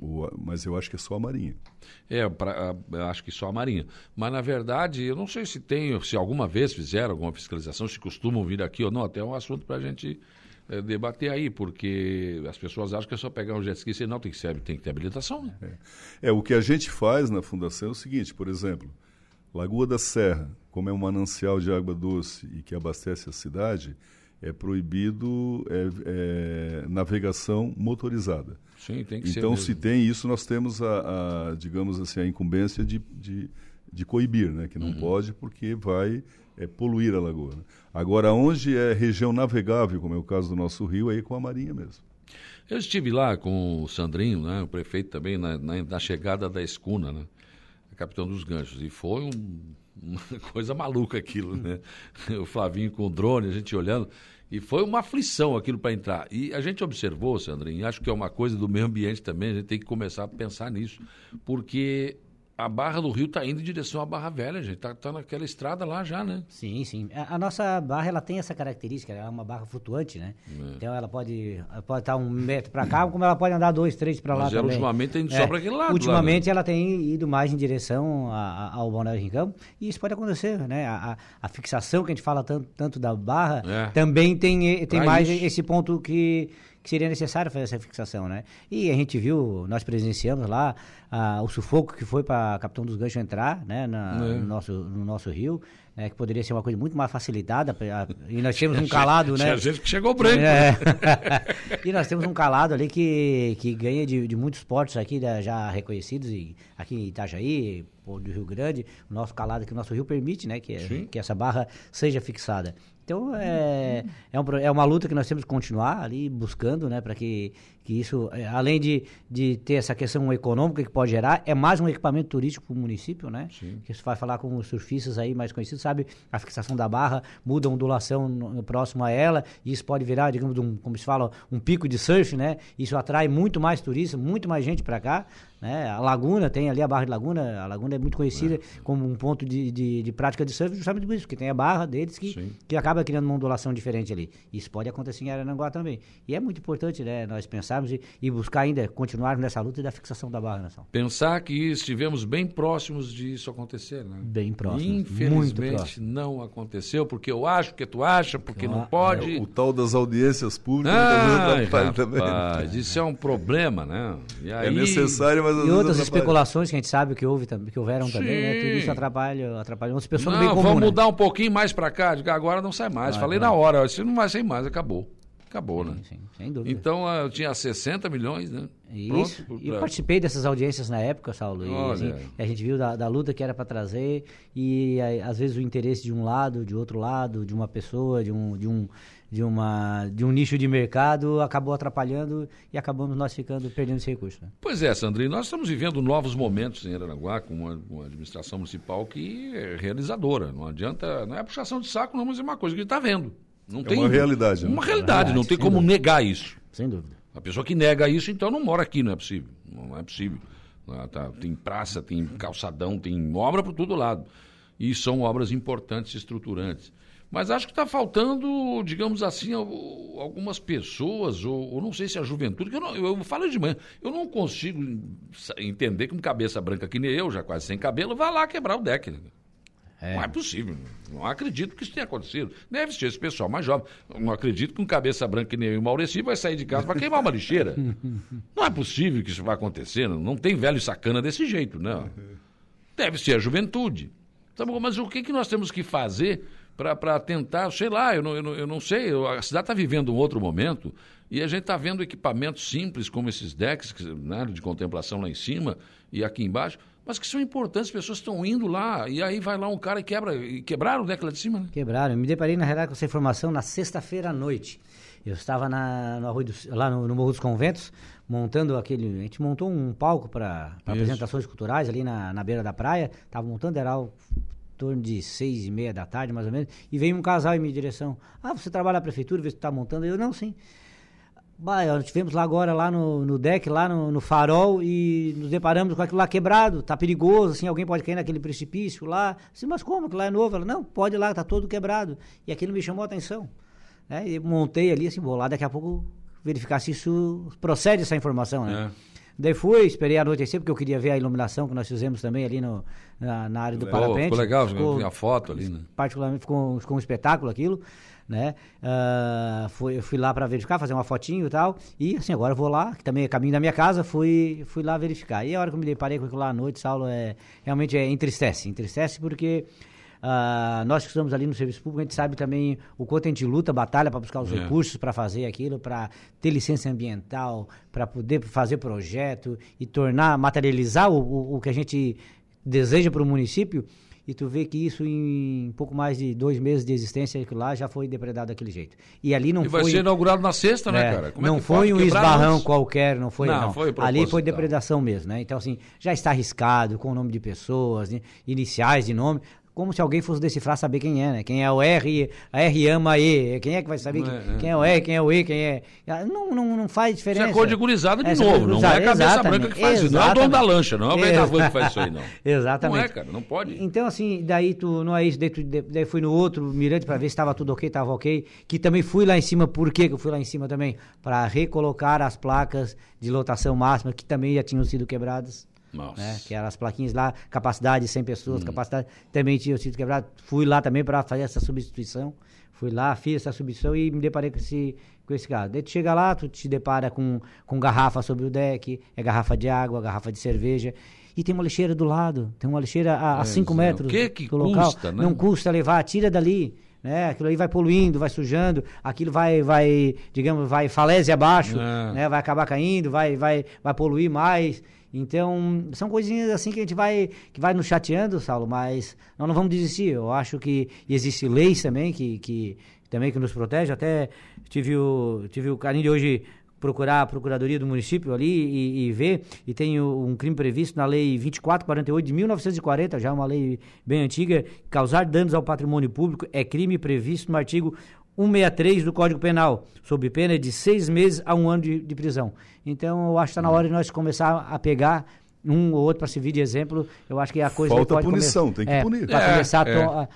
O- mas eu acho que é só a Marinha. É, pra, acho que só a Marinha. Mas, na verdade, eu não sei se tem, se alguma vez fizeram alguma fiscalização, se costumam vir aqui ou não, até é um assunto para a gente eh, debater aí, porque as pessoas acham que é só pegar um jet ski e não tem que, ser, tem que ter habilitação, né? É, o que a gente faz na Fundação é o seguinte, por exemplo, Lagoa da Serra, como é um manancial de água doce e que abastece a cidade, é proibido é, é, navegação motorizada. Sim, tem que ser. Então, mesmo. se tem isso, nós temos a, a, digamos assim, a incumbência de, de, de coibir, né? Que não pode porque vai é, poluir a lagoa. né? Agora, onde é região navegável, como é o caso do nosso rio, aí com a marinha mesmo. Eu estive lá com o Sandrinho, né, o prefeito também, na, na- na chegada da escuna, né, capitão dos ganchos. E foi um- uma (laughs) coisa maluca aquilo, né? (laughs) O Flavinho com o drone, a gente olhando. E foi uma aflição aquilo para entrar. E a gente observou, Sandrinho, acho que é uma coisa do meio ambiente também, a gente tem que começar a pensar nisso. Porque a Barra do Rio está indo em direção à Barra Velha, gente. Está tá naquela estrada lá já, né? Sim, sim. A, a nossa barra ela tem essa característica, ela é uma barra flutuante, né? É. Então ela pode ela pode estar um metro para cá, como ela pode andar dois, três para lá Mas ela também. É. ultimamente tem ido só pra aquele lado lá, Ultimamente ela tem ido mais em direção a- a- ao Balneário Rincão e isso pode acontecer, né? A, a- fixação que a gente fala tanto, tanto da barra É. também tem, tem Pra mais isso. esse ponto que, que seria necessário fazer essa fixação, né? E a gente viu, nós presenciamos lá ah, o sufoco que foi para Capitão dos Ganchos entrar, né? na- É. no, nosso, no nosso rio, né? que poderia ser uma coisa muito mais facilitada. pra- e nós temos um (laughs) calado, né? Tinha gente que chegou branco. É. (laughs) e nós temos um calado ali que, que ganha de, de muitos portos aqui né, já reconhecidos, e aqui em Itajaí, do Rio Grande, o nosso calado que o nosso rio permite, né? Que, Sim. que essa barra seja fixada. Então é, é, um é uma luta que nós temos que continuar ali buscando, né? Para que, que isso, é, além de, de ter essa questão econômica que pode gerar, é mais um equipamento turístico para o município, né? Que você vai falar com os surfistas aí mais conhecidos, sabe? A fixação da barra muda a ondulação no, próximo a ela, e isso pode virar, digamos, um, como se fala, um pico de surf, né? Isso atrai muito mais turistas, muito mais gente para cá. Né? A Laguna, tem ali a Barra de Laguna, a Laguna é muito conhecida como um ponto de, de, de prática de surf, justamente por isso, porque tem a barra deles que, Sim. que acaba criando uma ondulação diferente ali. Isso pode acontecer em Arananguá também. E é muito importante né, nós pensarmos e, e buscar ainda, continuarmos nessa luta da fixação da barra nação. Pensar que estivemos bem próximos disso acontecer, né? Bem próximos, muito Infelizmente próximos. não aconteceu, porque eu acho, porque tu acha, porque não Ah, pode. O tal das audiências públicas vezes atrapalha também. rapaz, (laughs) isso é um problema, né? E aí, É necessário, mas às E outras atrapalha. especulações que a gente sabe que houve que houveram também, né? Tudo Sim. isso atrapalha, atrapalha as pessoas no bem Não, comum. vamos né? mudar um pouquinho mais pra cá, diga, agora não sai mais. Vai, Falei vai. na hora, isso não vai sair mais, acabou. Acabou, né? Sim, sem dúvida. Então ah, eu tinha 60 milhões, né? Isso. Pronto, E eu participei dessas audiências na época, Saulo. E, assim, a gente viu da, da luta que era para trazer e aí, às vezes o interesse de um lado, de outro lado, de uma pessoa, de um, de um, de uma, de um nicho de mercado acabou atrapalhando e acabamos nós ficando perdendo esse recurso. Né? Pois é, Sandrinho, nós estamos vivendo novos momentos em Aranaguá com uma, uma administração municipal que é realizadora. Não adianta, não é puxação de saco, não, mas é uma coisa que a gente está vendo. Não É tem, uma realidade, né? Uma realidade, não tem como dúvida. negar isso. Sem dúvida. A pessoa que nega isso, então não mora aqui, não é possível. Não é possível. Ah, tá, tem praça, tem calçadão, tem obra por todo lado. E são obras importantes e estruturantes. Mas acho que está faltando, digamos assim, al- algumas pessoas, ou, ou não sei se a juventude, que eu, não, eu, eu falo de manhã, eu não consigo entender que um cabeça branca que nem eu, já quase sem cabelo, vá lá quebrar o deck. Né? Não é possível. Não acredito que isso tenha acontecido. Deve ser esse pessoal mais jovem. Não acredito que um cabeça branca que nem e o Maureci vai sair de casa para queimar uma lixeira. (laughs) Não é possível que isso vai acontecer. Não tem velho sacana desse jeito, não. Deve ser a juventude. Tá bom, mas o que, que nós temos que fazer para tentar, sei lá, eu não, eu não, eu não sei, a cidade está vivendo um outro momento e a gente está vendo equipamentos simples como esses decks né, de contemplação lá em cima e aqui embaixo, mas que são importantes, as pessoas estão indo lá e aí vai lá um cara e quebra, e quebraram o deck lá de cima, né? Quebraram. Eu me deparei, na realidade, com essa informação na sexta-feira à noite. Eu estava na, no do- lá no, no Morro dos Conventos, montando aquele. A gente montou um palco para apresentações culturais ali na, na beira da praia. Estava montando, era em torno de seis e meia da tarde, mais ou menos. E veio um casal em minha direção. Ah, você trabalha na prefeitura, vê se está montando? Eu, não, sim. Bah, nós estivemos lá agora, lá no, no deck, lá no, no farol, e nos deparamos com aquilo lá quebrado, tá perigoso, assim, alguém pode cair naquele precipício lá. Assim, mas como? Aquilo lá é novo? Ela, não, pode ir lá, tá todo quebrado. E aquilo me chamou a atenção. Né? E montei ali, assim, vou lá daqui a pouco verificar se isso procede essa informação, né? É. Daí fui, esperei anoitecer, porque eu queria ver a iluminação que nós fizemos também ali no, na, na área do parapente. ficou legal, Ficou- a foto ali, né? particularmente ficou, ficou um espetáculo aquilo, né? Ah, foi, eu fui lá para verificar, fazer uma fotinho e tal, e assim, agora eu vou lá, que também é caminho da minha casa, fui, fui lá verificar. E a hora que eu me deparei com aquilo lá à noite, Saulo, é, realmente é, entristece, entristece porque ah, nós que estamos ali no serviço público, a gente sabe também o quanto a gente luta, batalha para buscar os É. recursos para fazer aquilo, para ter licença ambiental, para poder fazer projeto e tornar, materializar o, o, o que a gente deseja para o município, e tu vê que isso em pouco mais de dois meses de existência lá já foi depredado daquele jeito. E ali não E vai foi... ser inaugurado na sexta, né, É, cara? Como é não que foi um esbarrão antes? qualquer, não foi. Não, Não, foi Ali foi depredação mesmo, né? Então, assim, já está arriscado com o nome de pessoas, né? iniciais de nome. Como se alguém fosse decifrar, saber quem é, né? Quem é o R, a R ama E. Quem é que vai saber quem, É, é. quem é o R, quem é o E, quem é. Não, não, não faz Isso diferença. é cor de gurizada de Essa novo, não é a cabeça exatamente, branca que faz isso. Não é o dono da exatamente. lancha, não é o Vendavan que faz isso aí, não. (laughs) Exatamente. Não é, cara, não pode. Então, assim, daí tu não é isso, daí, tu, daí fui no outro mirante pra ver se estava tudo ok, estava ok. Que também fui lá em cima, por que que eu fui lá em cima também? Para recolocar as placas de lotação máxima que também já tinham sido quebradas. Nossa. Né? Que eram as plaquinhas lá, capacidade de 100 Hum. pessoas, capacidade também tinham sido quebradas. Fui lá também para fazer essa substituição. Fui lá, fiz essa substituição e me deparei com esse, com esse caso. Daí tu chega lá, tu te depara com, com garrafa sobre o deck, é garrafa de água, garrafa de cerveja. E tem uma lixeira do lado, tem uma lixeira a 5 é. metros O que que do local. custa, né? Não custa levar, tira dali. Né? Aquilo aí vai poluindo, vai sujando, aquilo vai, vai digamos, vai falésia abaixo, É. né? vai acabar caindo, vai, vai, vai poluir mais. Então, são coisinhas assim que a gente vai, que vai nos chateando, Saulo, mas nós não vamos desistir. Eu acho que existe leis também que, que também que nos protege. Até tive o, tive o carinho de hoje procurar a procuradoria do município ali e, e ver, e tem o- um crime previsto na lei 2448 de 1940, já uma lei bem antiga, causar danos ao patrimônio público é crime previsto no artigo 163 do Código Penal, sob pena de seis meses a um ano de, de prisão. Então, eu acho que está na hora de nós começar a pegar um ou outro para servir de exemplo. Eu acho que a coisa Falta pode come- punição, tem que é, punir. Para É, começar a é. a-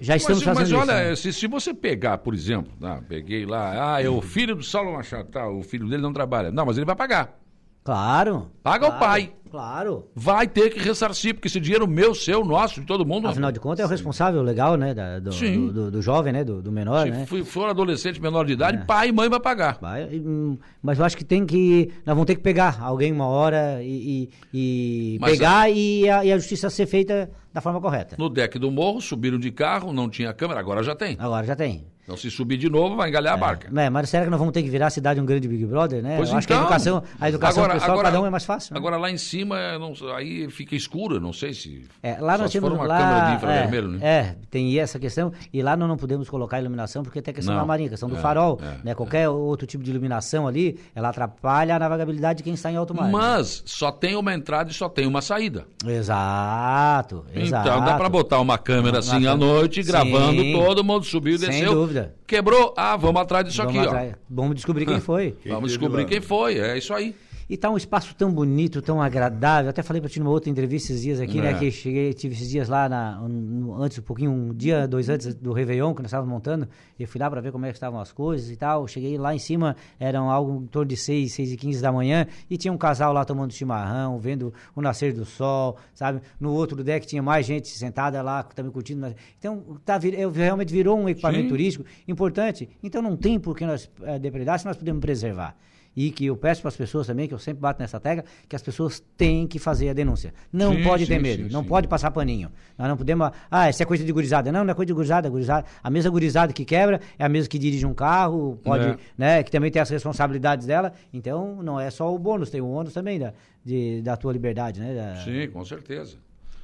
Já estamos mas, fazendo mas isso. olha, né? se, se você pegar, por exemplo, ah, peguei lá, ah, é o filho do Saulo Machado, tá, o filho dele não trabalha. Não, mas ele vai pagar. Claro. Paga o claro, pai. Claro. Vai ter que ressarcir, porque esse dinheiro meu, seu, nosso, de todo mundo. Afinal de contas, é o responsável legal, né? da- do, Sim. do, do- do jovem, né? Do, do menor, Se né? for adolescente menor de É. idade, pai e mãe vai pagar. Vai, hum, mas eu acho que tem que. Nós vamos ter que pegar alguém uma hora e, e- e pegar e, a, e a justiça ser feita da forma correta. No deck do morro, subiram de carro, não tinha câmera, agora já tem. Agora já tem. Então se subir de novo, vai engalhar a barca. É, mas será que nós vamos ter que virar a cidade um grande Big Brother, né? Pois eu acho que a então. educação, a educação Agora- pessoal, agora- cada um é mais fácil. né? Agora lá em cima, é, não- aí fica escuro, não sei se. É, lá nós temos uma lá, câmera de é, infravermelho, né? é, tem essa questão e lá nós não podemos colocar iluminação porque tem a questão Não. da marinha, questão do É, farol, é, né? Qualquer outro tipo de iluminação ali, ela atrapalha a navegabilidade de quem está em alto mar. né? Mas só tem uma entrada e só tem uma saída. Exato, exato. Então dá pra botar uma câmera Uma assim à noite, gravando Sim. todo mundo subiu e Sem desceu. Dúvida. Quebrou? Ah, vamos atrás disso Vamos aqui, atrás. Vamos descobrir quem (laughs) foi. ó. Vamos descobrir lá? quem foi, é isso aí. E tá um espaço tão bonito, tão agradável. Até falei pra ti numa outra entrevista esses dias aqui, É. né? Que cheguei, tive esses dias lá na, no- antes, um pouquinho, um dia, dois antes do Réveillon, que nós estávamos montando. E eu fui lá pra ver como é que estavam as coisas e tal. Cheguei lá em cima, eram algo em torno de 6, 6 e 15 da manhã. E tinha um casal lá tomando chimarrão, vendo o nascer do sol, sabe? No outro deck tinha mais gente sentada lá, também curtindo. Então, tá, realmente virou um equipamento Sim. turístico importante. Então, não tem por que nós eh, depredar se nós podemos preservar. E que eu peço para as pessoas também, que eu sempre bato nessa tecla, que as pessoas têm que fazer a denúncia. Não Sim, pode ter sim, medo, sim, não pode passar paninho. Nós não podemos. Ah, isso é coisa de gurizada. Não, não é coisa de gurizada, é gurizada. A mesma gurizada que quebra é a mesma que dirige um carro, pode, É. né? Que também tem as responsabilidades dela. Então, não é só o bônus, tem o ônus também da, de, da tua liberdade, né? Da- Sim, com certeza.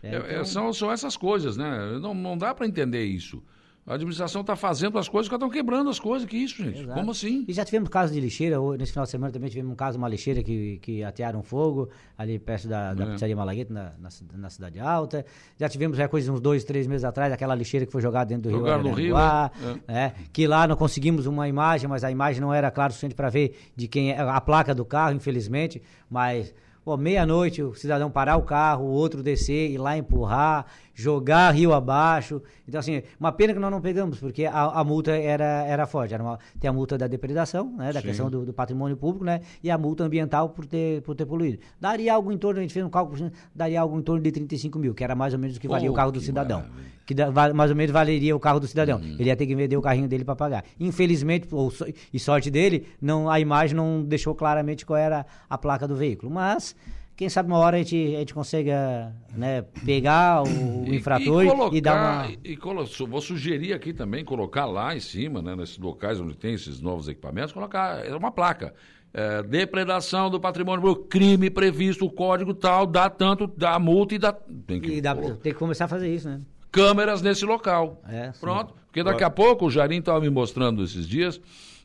É, É, é, então- são, são essas coisas, né? Não, não dá para entender isso. A administração está fazendo as coisas, os caras estão quebrando as coisas. Que isso, gente? Exato. Como assim? E já tivemos casos de lixeira, nesse final de semana também tivemos um caso de uma lixeira que, que atearam fogo ali perto da, da É. pizzaria Malagueta, na, na, na Cidade Alta. Já tivemos já coisa uns dois, três meses atrás, aquela lixeira que foi jogada dentro do Jogaram Rio no Rio, Araranguá, é. né? que lá não conseguimos uma imagem, mas a imagem não era clara o suficiente para ver de quem é a placa do carro, infelizmente, mas meia-noite o cidadão parar o carro, o outro descer, ir lá empurrar, jogar rio abaixo. Então, assim, uma pena que nós não pegamos, porque a, a multa era, era forte. Era uma- tem a multa da depredação, né? Da Sim. questão do, do patrimônio público, né? E a multa ambiental por ter, por ter poluído. Daria algo em torno, a gente fez um cálculo, daria algo em torno de 35 mil, que era mais ou menos o que valia Oh, o carro do que cidadão. maravilha. Que da- mais ou menos valeria o carro do cidadão. Uhum. Ele ia ter que vender o carrinho dele para pagar. Infelizmente, ou e sorte dele, não, a imagem não deixou claramente qual era a placa do veículo. Mas quem sabe uma hora a gente, a gente consiga né, pegar o, E- infrator e, e, colocar, dar uma. e- e colo- vou sugerir aqui também colocar lá em cima, né, nesses locais onde tem esses novos equipamentos, colocar é uma placa. É, depredação do patrimônio, público, crime previsto, o código tal, dá tanto, dá multa e dá. Tem que E dá, tem que começar a fazer isso, né? câmeras nesse local. É, sim. Pronto. Porque daqui a pouco o Jarim estava me mostrando esses dias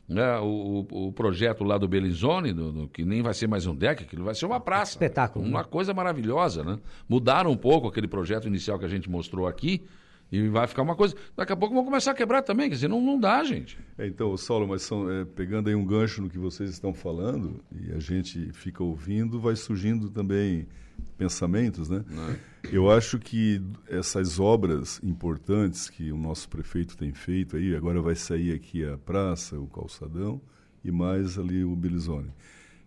né, o, o- o projeto lá do Belizone, do- do- que nem vai ser mais um deck, aquilo vai ser uma praça. Espetáculo, Uma né? coisa maravilhosa, né? Mudaram um pouco aquele projeto inicial que a gente mostrou aqui. E vai ficar uma coisa. Daqui a pouco vão começar a quebrar também, quer dizer, não, não dá, gente. É, então, Saulo, mas são, é, pegando aí um gancho no que vocês estão falando, e a gente fica ouvindo, vai surgindo também pensamentos, né? Eu acho que essas obras importantes que o nosso prefeito tem feito aí, agora vai sair aqui a praça, o calçadão e mais ali o Belizone.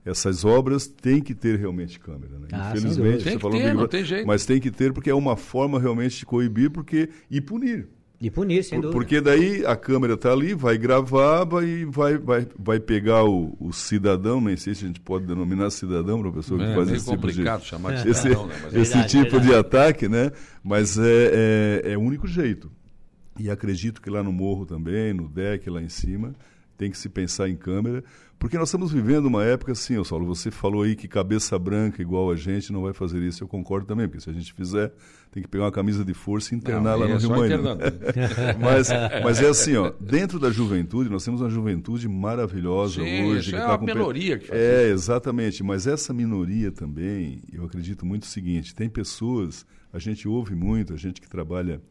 Essas obras têm que ter realmente câmera, né? Ah, Infelizmente, você Tem que falou ter, Big não Brother, tem jeito. Mas tem que ter porque é uma forma realmente de coibir porque, e punir. E punir, sem Por- dúvida. Porque daí a câmera está ali, vai gravar vai, vai, vai, vai pegar o, o cidadão, nem sei se a gente pode denominar cidadão para a pessoa que É faz esse tipo de, chamar de esse, cidadão, né? Mas é esse Verdade, tipo verdade. de ataque, né? Mas é, é, é o único jeito. E acredito que lá no morro também, no deck lá em cima, tem que se pensar em câmera, porque nós estamos vivendo uma época assim, Saulo, você falou aí que cabeça branca igual a gente não vai fazer isso, eu concordo também, porque se a gente fizer, tem que pegar uma camisa de força e internar Não, lá no é Rio Maine. internando. (laughs) mas, mas é assim, ó, dentro da juventude, nós temos uma juventude maravilhosa Sim, hoje. isso que é tá uma com minoria que faz É, exatamente. Mas essa minoria também, eu acredito muito o seguinte: tem pessoas, a gente ouve muito, a gente que trabalha,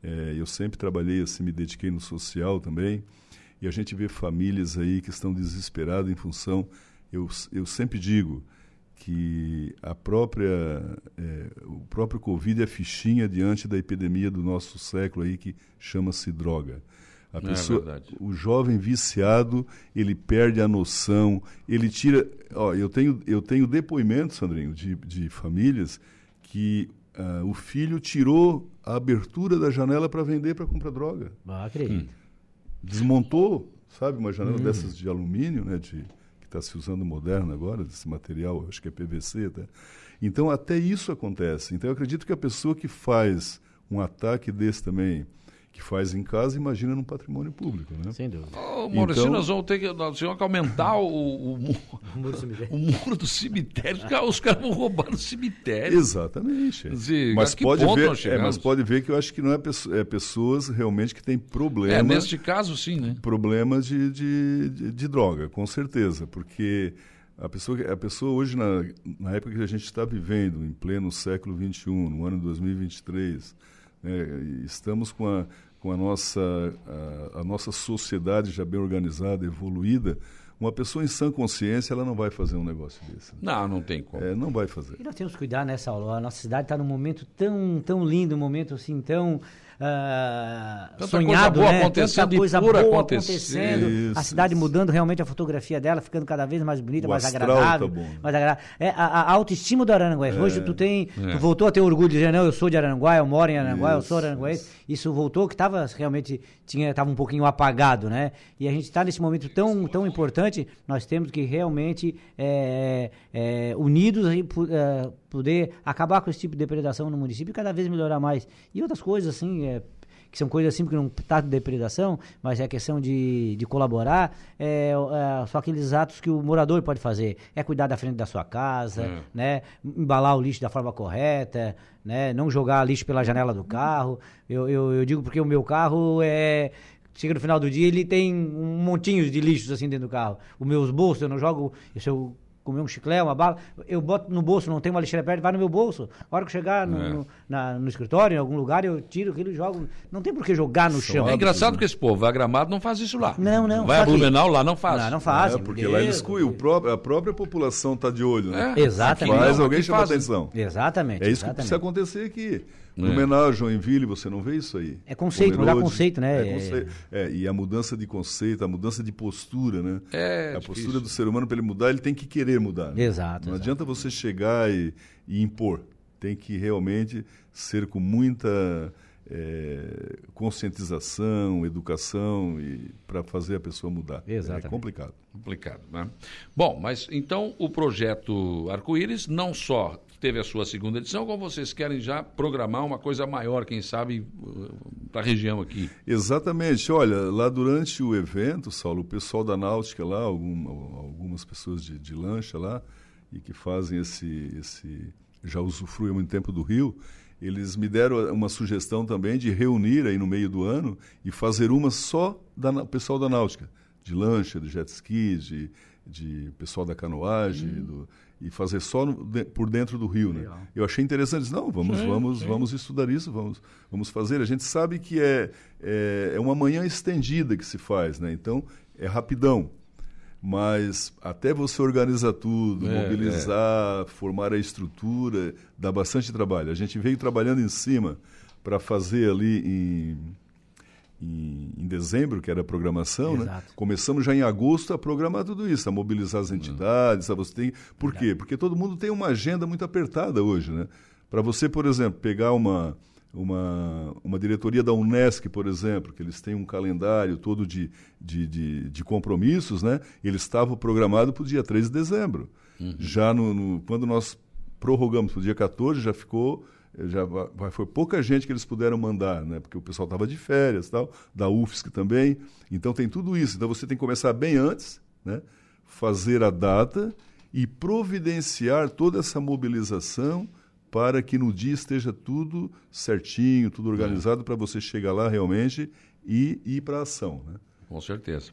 é, eu sempre trabalhei assim, me dediquei no social também, e a gente vê famílias aí que estão desesperadas em função. Eu, eu sempre digo que a própria, é, o próprio Covid é fichinha diante da epidemia do nosso século aí que chama-se droga. A pessoa, verdade. o jovem viciado, ele perde a noção, ele tira. Ó, eu tenho, eu tenho depoimentos, Sandrinho, de, de famílias que ah, o filho tirou a abertura da janela para vender para comprar droga. Ah, acredito. Desmontou, sabe, uma Hum. janela dessas de alumínio, né, de, que está se usando moderno agora, desse material, acho que é PVC até. Então, até isso acontece. Então, eu acredito que a pessoa que faz um ataque desse também, que faz em casa, imagina no patrimônio público, né? Sem dúvida. Ô, Maurício, Então- nós vamos ter que, nós que aumentar o, o, mu- o muro do cemitério. Os caras, os caras vão roubar no cemitério. Exatamente. Dizer, mas pode ver, é, mas pode ver que eu acho que não é, é pessoas realmente que têm É, problema, neste caso, sim, né? problemas de, de, de, de droga, com certeza, porque a pessoa, a pessoa hoje na, na época que a gente está vivendo, em pleno século XXI, no ano 2023, né, estamos com a com a nossa a, a nossa sociedade já bem organizada, evoluída, uma pessoa em sã consciência ela não vai fazer um negócio desse. né? Não, não tem como. É, não vai fazer. E nós temos que cuidar, né, Saulo? A nossa cidade está num momento tão, tão lindo, um momento assim tão ah, Tanta sonhado, coisa boa né? acontecendo Tanta coisa pura boa acontecendo. acontecendo. a Isso, cidade isso. mudando realmente a fotografia dela, ficando cada vez mais bonita, O mais agradável. tá bom. mais agradável. É, a, a autoestima do Arangués. Hoje tu tem, É. tu voltou a ter orgulho de dizer, não, eu sou de Aranguá, eu moro em Aranguá, eu sou Isso, aranguense. Isso voltou, que estava realmente, tinha, estava um pouquinho apagado, né? E a gente está nesse momento tão, tão importante, nós temos que realmente, é, é, unidos, aí, é, poder acabar com esse tipo de depredação no município e cada vez melhorar mais. E outras coisas, assim, é, que são coisas assim que não está de depredação, mas é questão de, de colaborar, é, é, só aqueles atos que o morador pode fazer. É cuidar da frente da sua casa, É. né? Embalar o lixo da forma correta, né? Não jogar lixo pela janela do carro. Eu, eu, eu digo porque o meu carro é. Chega no final do dia, ele tem um montinho de lixos assim dentro do carro. Os meus bolsos, eu não jogo. Se eu comer um chiclete, uma bala, eu boto no bolso, não tem uma lixeira perto, vai no meu bolso. A hora que eu chegar no, É. no, na- no escritório, em algum lugar, eu tiro aquilo e jogo. Não tem por que jogar no chão. É engraçado que esse povo vai a Gramado não faz isso lá. Não, não, Vai a. Blumenau lá não faz. Não, não faz. É, porque lá eles cuidam, a própria população está de olho, né? É. Exatamente. Faz, não, alguém chama fazem. atenção. Exatamente. É isso que exatamente. precisa acontecer aqui. Blumenau, Joinville, você não vê isso aí. É conceito, mudar conceito, né? É conceito. É, e a mudança de conceito, a mudança de postura, né? É, a difícil. postura do ser humano, para ele mudar, ele tem que querer mudar. né? Exato, Não exato. adianta você chegar e, e impor. Tem que realmente ser com muita é, conscientização, educação e para fazer a pessoa mudar. Exatamente. É complicado. Complicado, né? Bom, mas então o projeto Arco-Íris não só teve a sua segunda edição, como vocês querem já programar uma coisa maior, quem sabe, para a região aqui. Exatamente. Olha, lá durante o evento, Saulo, o pessoal da Náutica lá, algum, algumas pessoas de, de lancha lá, e que fazem esse, esse já usufruem há muito tempo do rio, eles me deram uma sugestão também de reunir aí no meio do ano e fazer uma só da pessoal da náutica, de lancha, de jet ski, de, de pessoal da canoagem, hum. do, e fazer só no, de, por dentro do rio, né? Eu achei interessante, não, vamos, sim, vamos, sim. vamos estudar isso, vamos, vamos fazer. A gente sabe que é, é, é uma manhã estendida que se faz, né? Então é rapidão mas até você organizar tudo, é, mobilizar, é. formar a estrutura, dá bastante trabalho. A gente veio trabalhando em cima para fazer ali em, em, em, dezembro, que era a programação, né? Começamos já em agosto a programar tudo isso, a mobilizar as entidades, a você tem... Por quê? Porque todo mundo tem uma agenda muito apertada hoje, né? Para você, por exemplo, pegar uma uma, uma diretoria da Unesc, por exemplo, que eles têm um calendário todo de, de, de, de compromissos, né? Ele estava programado para o dia 3 de dezembro. Uhum. Já no, no, quando nós prorrogamos para o dia 14, já ficou já foi pouca gente que eles puderam mandar, né? Porque o pessoal estava de férias, tal, da UFSC também. Então tem tudo isso. Então você tem que começar bem antes, né? Fazer a data e providenciar toda essa mobilização para que no dia esteja tudo certinho, tudo organizado é. para você chegar lá realmente e ir para a ação. Né? Com certeza.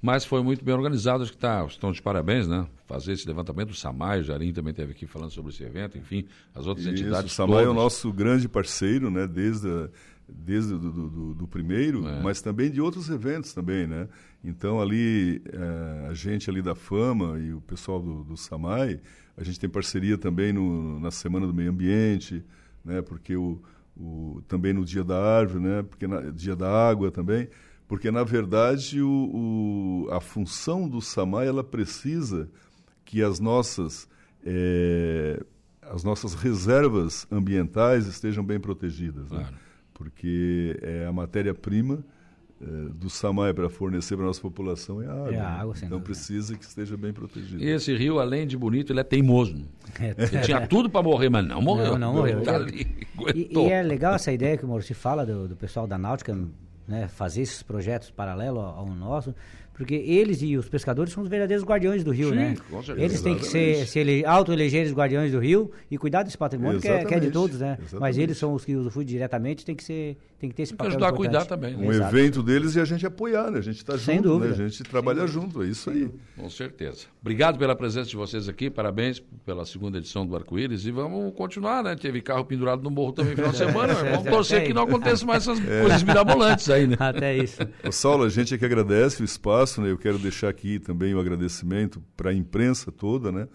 Mas foi muito bem organizado, acho que tá, estão de parabéns, né? Fazer esse levantamento. O Samai, o Jarim também esteve aqui falando sobre esse evento, enfim, as outras Isso, entidades. O Samai todas. é o nosso grande parceiro, né? Desde, a, desde do, do, do primeiro, é. mas também de outros eventos também, né? Então ali, é, a gente ali da Fama e o pessoal do, do Samai a gente tem parceria também no, na Semana do Meio Ambiente, né? Porque o, o, também no Dia da Árvore, né? Porque na, Dia da Água também, porque na verdade o, o, a função do SAMAI ela precisa que as nossas é, as nossas reservas ambientais estejam bem protegidas, né? claro. porque é a matéria-prima é, do SAMAI para fornecer para a nossa população é a água. É a água né? Então precisa que esteja bem protegido. E esse rio, além de bonito, ele é teimoso. É, ele (laughs) tinha tudo para morrer, mas não morreu. Não, não morreu. Tá ali, e, e, é legal essa ideia que o Maurício fala do, do pessoal da Náutica, né, fazer esses projetos paralelos ao, ao nosso, porque eles e os pescadores são os verdadeiros guardiões do rio, Sim, né? Com certeza. Eles têm que ser, se ele auto-eleger os guardiões do rio e cuidar desse patrimônio que é, que é, de todos, né? Exatamente. Mas eles são os que usufruem diretamente, tem que ser, tem que ter esse tem papel ajudar importante. a cuidar também. Né? Um Exato. evento deles e a gente apoiar, né? A gente está junto, Sem dúvida. Né? A gente trabalha junto, é isso aí. Com certeza. Obrigado pela presença de vocês aqui, parabéns pela segunda edição do Arco-Íris e vamos continuar, né? Teve carro pendurado no morro também no final de semana, vamos (laughs) torcer que não aconteça mais essas é. coisas mirabolantes aí, né? (laughs) Até isso. Ô, Saulo, a gente é que agradece o espaço, né? Eu quero deixar aqui também o agradecimento para a imprensa toda, né?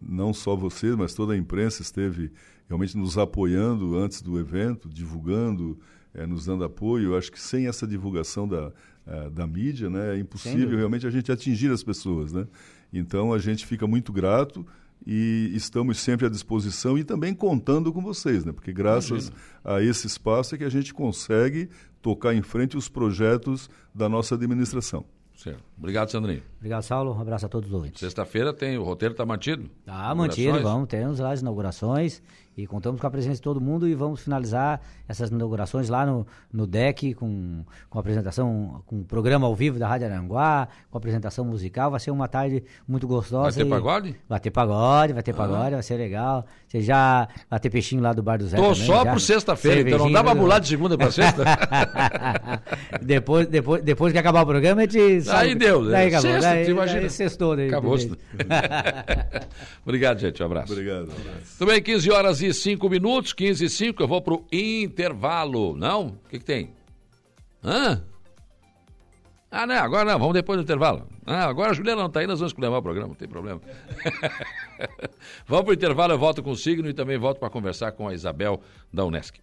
Não só vocês, mas toda a imprensa esteve realmente nos apoiando antes do evento, divulgando, é, nos dando apoio. Eu acho que sem essa divulgação da, a, da mídia, né, é impossível realmente a gente atingir as pessoas, né? Então a gente fica muito grato e estamos sempre à disposição e também contando com vocês, né? Porque graças Imagina. a esse espaço é que a gente consegue tocar em frente os projetos da nossa administração. Certo. Obrigado, Sandrinho. Obrigado, Saulo. Um abraço a todos os ouvintes. Sexta-feira tem, o roteiro está mantido? Está mantido, vamos, temos lá as inaugurações e contamos com a presença de todo mundo e vamos finalizar essas inaugurações lá no, no DEC com, com apresentação, com o programa ao vivo da Rádio Aranguá, com apresentação musical. Vai ser uma tarde muito gostosa. Vai ter pagode? Vai ter pagode, vai ter ah. pagode, vai ser legal. Você já vai ter peixinho lá do Bar do Zé. Tô também, só já. pro sexta-feira, então não dá pra pular de segunda pra sexta? (laughs) depois, depois, depois que acabar o programa, a gente. Aí deu, né? Daí acabou. Sexta, daí, imagina. daí sextou. Daí, acabou. (laughs) Obrigado, gente. Um abraço. Obrigado. Um abraço. Tudo bem, 15 horas e 5 minutos, 15 e 5, eu vou pro intervalo. Não? O que, que tem? Hã? Ah, não, agora não, vamos depois do intervalo. Ah, agora a Juliana não tá aí, nós vamos levar o programa, não tem problema. (laughs) vamos pro intervalo, eu volto com o signo e também volto para conversar com a Isabel da Unesc.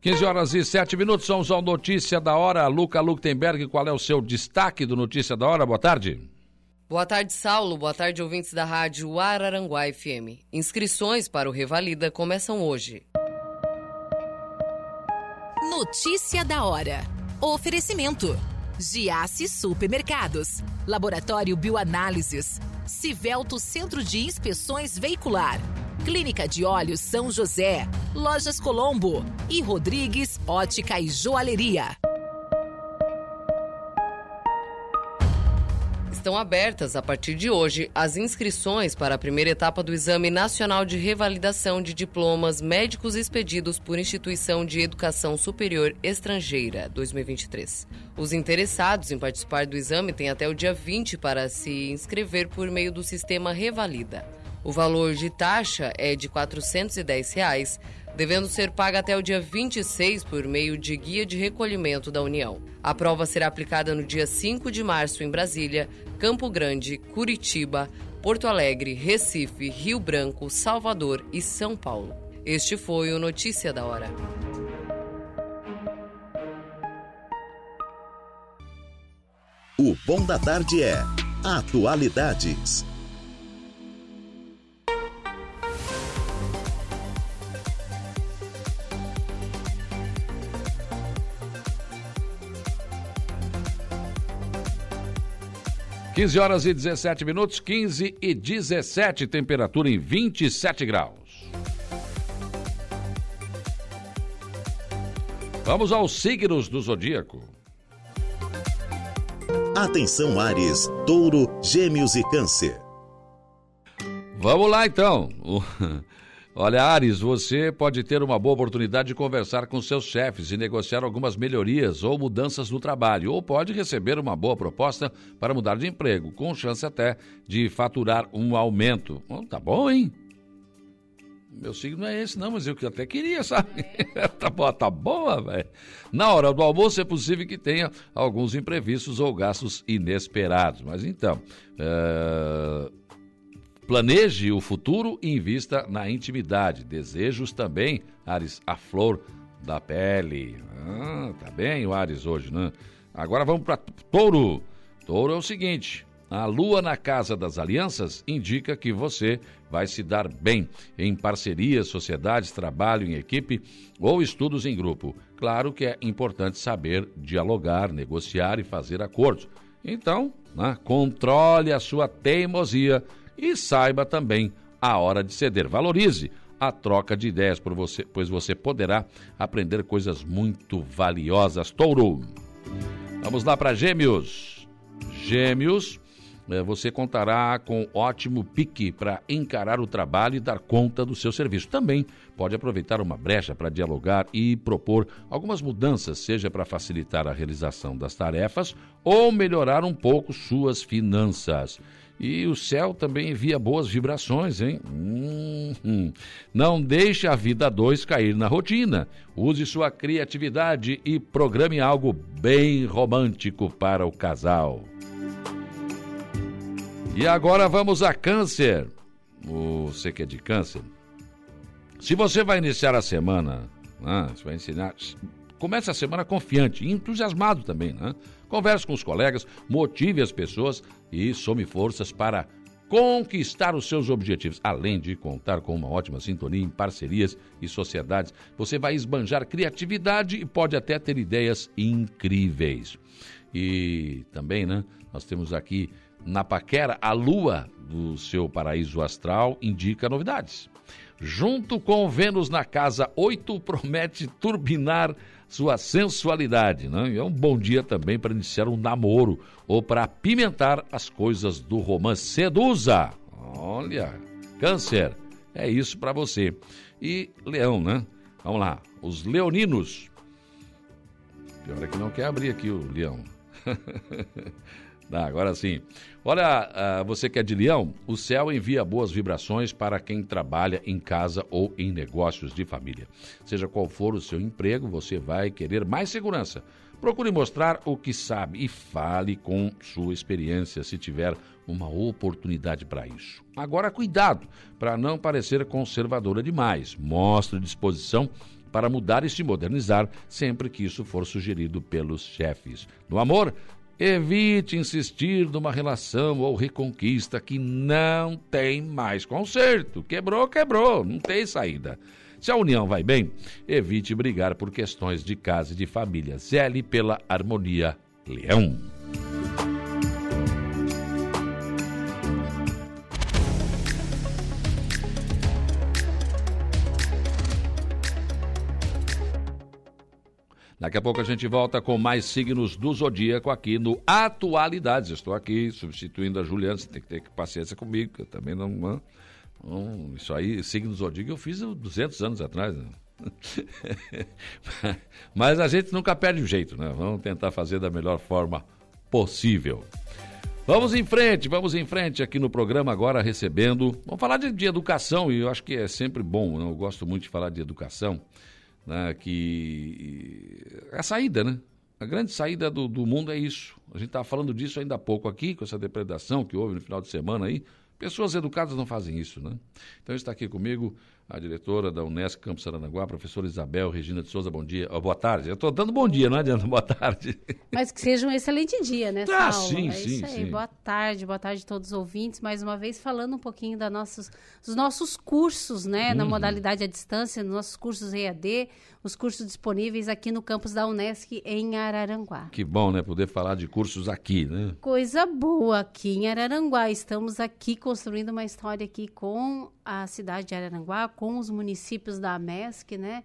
15 horas e 7 minutos, vamos ao Notícia da Hora. Luca Luktenberg, qual é o seu destaque do Notícia da Hora? Boa tarde. Boa tarde, Saulo. Boa tarde, ouvintes da rádio Araranguá FM. Inscrições para o Revalida começam hoje. Notícia da hora. Oferecimento: Giasse Supermercados, Laboratório Bioanálises, Civelto Centro de Inspeções Veicular, Clínica de Olhos São José, Lojas Colombo. E Rodrigues Ótica e Joalheria. Estão abertas a partir de hoje as inscrições para a primeira etapa do Exame Nacional de Revalidação de Diplomas Médicos expedidos por Instituição de Educação Superior Estrangeira 2023. Os interessados em participar do exame têm até o dia 20 para se inscrever por meio do sistema Revalida. O valor de taxa é de 410 reais, devendo ser paga até o dia 26 por meio de guia de recolhimento da União. A prova será aplicada no dia 5 de março em Brasília, Campo Grande, Curitiba, Porto Alegre, Recife, Rio Branco, Salvador e São Paulo. Este foi o Notícia da Hora. O Bom da Tarde é Atualidades. Quinze horas e 17 minutos, 15 e 17, temperatura em 27 graus. Vamos aos signos do zodíaco. Atenção, Ares, Touro, Gêmeos e Câncer. Vamos lá então. Olha, Ares, você pode ter uma boa oportunidade de conversar com seus chefes e negociar algumas melhorias ou mudanças no trabalho, ou pode receber uma boa proposta para mudar de emprego, com chance até de faturar um aumento. Oh, tá bom, hein? Meu signo é esse, não, mas eu até queria, sabe? (laughs) tá boa, tá boa, velho. Na hora do almoço é possível que tenha alguns imprevistos ou gastos inesperados. Mas então, uh, planeje o futuro e invista na intimidade. Desejos também, Ares, a flor da pele. Ah, tá bem o Ares hoje, né? Agora vamos para Touro. Touro é o seguinte: a lua na casa das alianças indica que você vai se dar bem em parcerias, sociedades, trabalho em equipe ou estudos em grupo. Claro que é importante saber dialogar, negociar e fazer acordos. Então, né, controle a sua teimosia e saiba também a hora de ceder. Valorize a troca de ideias, por você, pois você poderá aprender coisas muito valiosas. Touro. Vamos lá para Gêmeos. Gêmeos é, você contará com ótimo pique para encarar o trabalho e dar conta do seu serviço. Também pode aproveitar uma brecha para dialogar e propor algumas mudanças, seja para facilitar a realização das tarefas ou melhorar um pouco suas finanças. E o céu também envia boas vibrações, hein? Hum, hum. Não deixe a vida dois cair na rotina. Use sua criatividade e programe algo bem romântico para o casal. E agora vamos a câncer. Você que é de câncer. Se você vai iniciar a semana, né, você vai ensinar. Comece a semana confiante entusiasmado também, né? Converse com os colegas, motive as pessoas e some forças para conquistar os seus objetivos. Além de contar com uma ótima sintonia em parcerias e sociedades, você vai esbanjar criatividade e pode até ter ideias incríveis. E também, né? Nós temos aqui na paquera, a lua do seu paraíso astral indica novidades. Junto com Vênus na casa 8, promete turbinar sua sensualidade. Né? É um bom dia também para iniciar um namoro ou para apimentar as coisas do romance. Seduza! Olha, Câncer, é isso para você. E Leão, né? Vamos lá, os leoninos. Pior é que não quer abrir aqui o leão. (laughs) Ah, agora sim. Olha, uh, você que é de leão, o céu envia boas vibrações para quem trabalha em casa ou em negócios de família. Seja qual for o seu emprego, você vai querer mais segurança. Procure mostrar o que sabe e fale com sua experiência se tiver uma oportunidade para isso. Agora, cuidado para não parecer conservadora demais. Mostre disposição para mudar e se modernizar sempre que isso for sugerido pelos chefes. No amor, evite insistir numa relação ou reconquista que não tem mais conserto. Quebrou, quebrou, não tem saída. Se a união vai bem, evite brigar por questões de casa e de família. Zele pela harmonia. Leão. Daqui a pouco a gente volta com mais signos do zodíaco aqui no Atualidades. Estou aqui substituindo a Juliana, você tem que ter paciência comigo, que eu também não. não isso aí, signo do zodíaco, eu fiz 200 anos atrás. Né? (laughs) Mas a gente nunca perde o jeito, né? Vamos tentar fazer da melhor forma possível. Vamos em frente, vamos em frente aqui no programa agora recebendo. Vamos falar de, de educação e eu acho que é sempre bom, né? eu gosto muito de falar de educação né, que a saída, né? A grande saída do, do mundo é isso. A gente estava falando disso ainda há pouco aqui, com essa depredação que houve no final de semana aí. Pessoas educadas não fazem isso, né? Então está aqui comigo a diretora da Unesco Campos Saranaguá, professora Isabel Regina de Souza, bom dia. Oh, boa tarde. Eu estou dando bom dia, não adianta, (laughs) boa tarde. Mas que seja um excelente dia, né, Ah, sim, é sim, isso aí. sim. Boa tarde, boa tarde a todos os ouvintes. Mais uma vez falando um pouquinho da nossos, dos nossos cursos, né, Uhum. na modalidade à distância, nossos cursos EAD, os cursos disponíveis aqui no campus da Unesc em Araranguá. Que bom, né? Poder falar de cursos aqui, né? Coisa boa aqui em Araranguá. Estamos aqui construindo uma história aqui com a cidade de Araranguá, com os municípios da AMESC, né?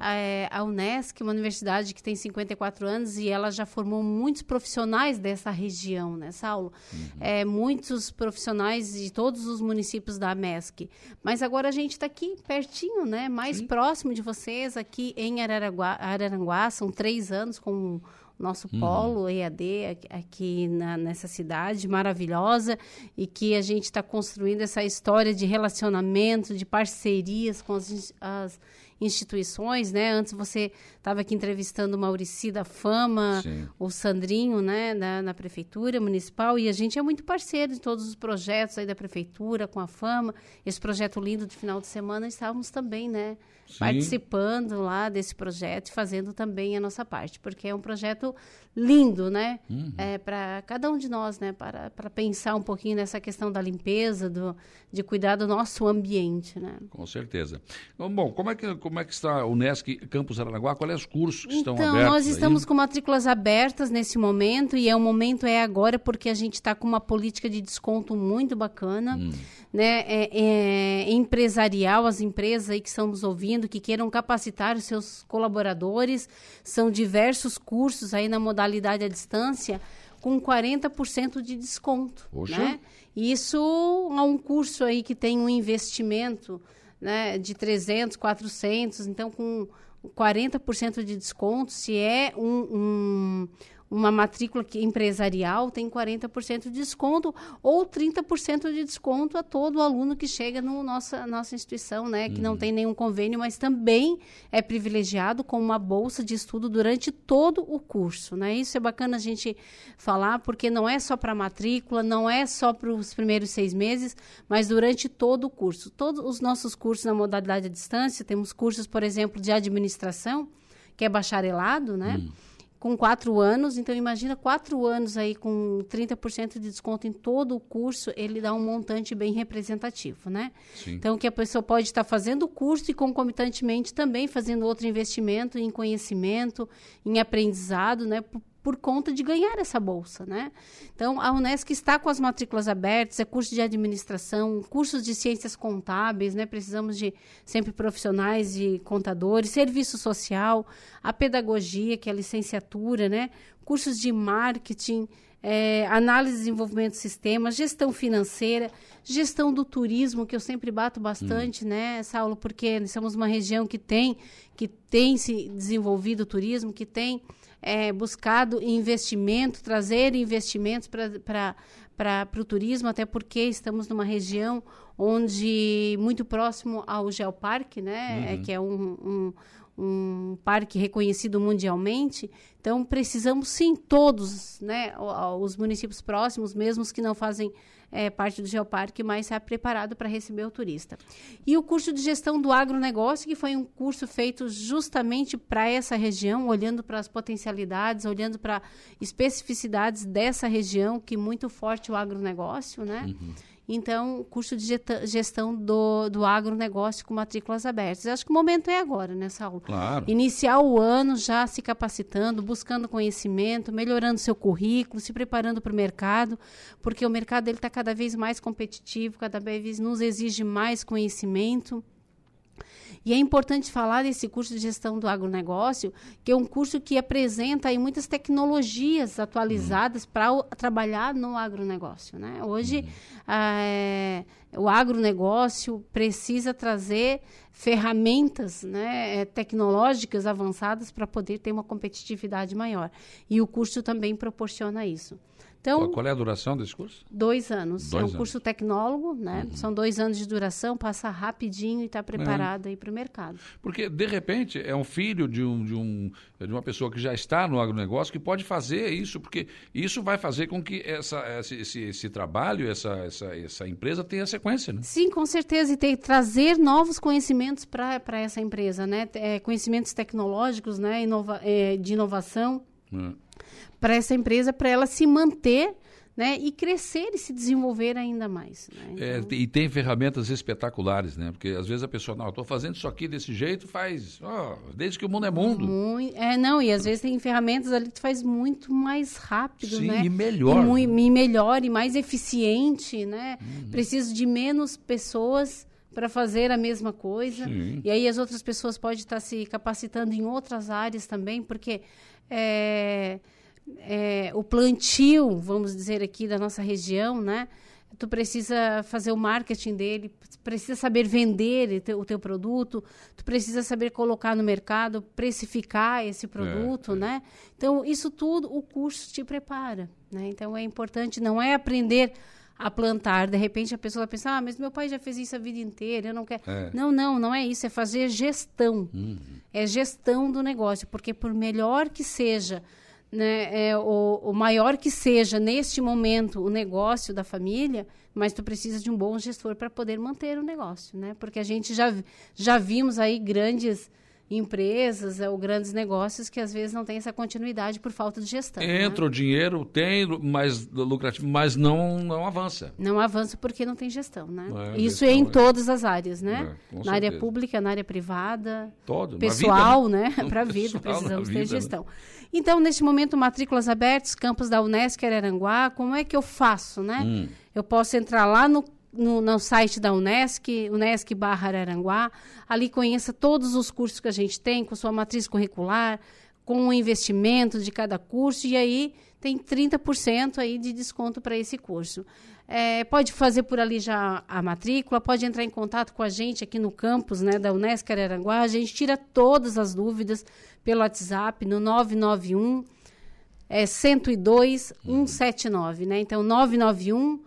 É, a Unesc, uma universidade que tem 54 anos e ela já formou muitos profissionais dessa região, né, Saulo? É, muitos profissionais de todos os municípios da AMESC. Mas agora a gente está aqui pertinho, né? Mais próximo de vocês, aqui em Araranguá, Araranguá. São três anos com nosso polo EAD aqui- na- nessa cidade maravilhosa e que a gente está construindo essa história de relacionamento, de parcerias com as, as instituições, né? Antes você estava aqui entrevistando o Maurici da Fama, Sim. o Sandrinho, né, na, na prefeitura municipal e a gente é muito parceiro de todos os projetos aí da prefeitura com a Fama. Esse projeto lindo de final de semana estávamos também, né, Sim. participando lá desse projeto e fazendo também a nossa parte, porque é um projeto lindo, né, Uhum. é, para cada um de nós, né, para, para pensar um pouquinho nessa questão da limpeza, do, de cuidar do nosso ambiente, né. Com certeza. Bom, como é que, como é que está o Unesc Campus Aranaguá? Quais são os cursos que estão então, abertos? nós aí? estamos com matrículas abertas nesse momento e é o momento é agora porque a gente está com uma política de desconto muito bacana, Hum. né? É, é empresarial, as empresas aí que estão nos ouvindo, que queiram capacitar os seus colaboradores, são diversos cursos aí na modalidade à distância com 40% de desconto, Poxa. né? Isso é um curso aí que tem um investimento né, de 300, 400, então com 40% de desconto, se é um, um- uma matrícula que- empresarial, tem 40% de desconto ou 30% de desconto a todo aluno que chega no nossa nossa instituição, né, que não tem nenhum convênio, mas também é privilegiado com uma bolsa de estudo durante todo o curso, né? Isso é bacana a gente falar, porque não é só para matrícula, não é só para os primeiros seis meses, mas durante todo o curso. Todos os nossos cursos na modalidade à distância, temos cursos, por exemplo, de administração, que é bacharelado, né? Com quatro anos, então imagina quatro anos aí com 30% de desconto em todo o curso, ele dá um montante bem representativo, né? Sim. Então, que a pessoa pode estar fazendo o curso e concomitantemente também fazendo outro investimento em conhecimento, em aprendizado, né? Por, conta de ganhar essa bolsa, né? Então, a Unesc está com as matrículas abertas, é curso de administração, cursos de ciências contábeis, né? Precisamos de sempre profissionais de contadores, serviço social, a pedagogia, que é a licenciatura, né? Cursos de marketing, é, análise e desenvolvimento de sistemas, gestão financeira, gestão do turismo, que eu sempre bato bastante, né, Saulo, porque nós somos uma região que tem, que tem se desenvolvido o turismo, que tem é, buscado investimento, trazer investimentos para o turismo, até porque estamos numa região onde muito próximo ao Geoparque, né, é, que é um, um um parque reconhecido mundialmente. Então, precisamos sim, todos, né, os municípios próximos, mesmo os que não fazem é, parte do Geoparque, mas é preparado para receber o turista. E o curso de gestão do agronegócio, que foi um curso feito justamente para essa região, olhando para as potencialidades, olhando para especificidades dessa região, que muito forte o agronegócio, né? Uhum. Então, curso de gestão do, do agronegócio com matrículas abertas. acho que o momento é agora, né, Saulo? Claro. Iniciar o ano já se capacitando, buscando conhecimento, melhorando seu currículo, se preparando para o mercado, porque o mercado está cada vez mais competitivo, cada vez nos exige mais conhecimento. E é importante falar desse curso de gestão do agronegócio, que é um curso que apresenta aí muitas tecnologias atualizadas uhum. para trabalhar no agronegócio. Né? Hoje, uhum. é, o agronegócio precisa trazer ferramentas né, eh, tecnológicas avançadas para poder ter uma competitividade maior. E o curso também proporciona isso. Então, qual, é a duração desse curso? Dois anos. Dois é um anos. curso tecnólogo, né? Uhum. São dois anos de duração, passa rapidinho e está preparado é. aí para o mercado. Porque, de repente, é um filho de, um, de, um, de uma pessoa que já está no agronegócio que pode fazer isso, porque isso vai fazer com que essa, esse, esse, esse trabalho, essa, essa, essa empresa tenha sequência, né? Sim, com certeza. E trazer novos conhecimentos para essa empresa, né? É, conhecimentos tecnológicos, né? Inova, é, de inovação. É para essa empresa, para ela se manter né, e crescer e se desenvolver ainda mais. Né? É, então... É, e tem ferramentas espetaculares, né? Porque às vezes a pessoa, não, estou fazendo isso aqui desse jeito, faz, oh, desde que o mundo é mundo. Muito, é, não, e às vezes tem ferramentas ali que faz muito mais rápido, Sim, né? e melhor. E, muito, e melhor, e mais eficiente, né? Uhum. Preciso de menos pessoas para fazer a mesma coisa. Sim. E aí as outras pessoas podem estar se capacitando em outras áreas também, porque... É, é, o plantio, vamos dizer aqui, da nossa região, né? Tu precisa fazer o marketing dele, precisa saber vender o teu produto, tu precisa saber colocar no mercado, precificar esse produto, é, é. né? Então, isso tudo o curso te prepara, né? Então, é importante, não é aprender a plantar. De repente a pessoa vai pensar, ah, mas meu pai já fez isso a vida inteira, eu não quero. É. Não, não, não é isso, é fazer gestão. Uhum. É gestão do negócio, porque por melhor que seja né, é, o, o maior que seja neste momento o negócio da família, mas tu precisa de um bom gestor para poder manter o negócio, né? Porque a gente já, já vimos aí grandes empresas ou grandes negócios que às vezes não tem essa continuidade por falta de gestão. Né? Entra né? o dinheiro, tem mais lucrativo, mas não, não avança. Não avança porque não tem gestão, né? É, Isso é em é. todas as áreas, né? É, na certeza. área pública, na área privada, Todo, (laughs) pessoal, vida, né? né? Para a vida, precisamos vida, ter né? gestão. Né? Então, neste momento, matrículas abertas, campus da Unesc Araranguá, como é que eu faço, né? Hum. Eu posso entrar lá no no, no, site da Unesc, Unesc barra Araranguá. Ali conheça todos os cursos que a gente tem, com sua matriz curricular, com o investimento de cada curso, e aí tem 30% aí de desconto para esse curso. É, pode fazer por ali já a matrícula, pode entrar em contato com a gente aqui no campus né, da Unesc Araranguá. A gente tira todas as dúvidas pelo WhatsApp no 991 é, 102 179, né? Então, 991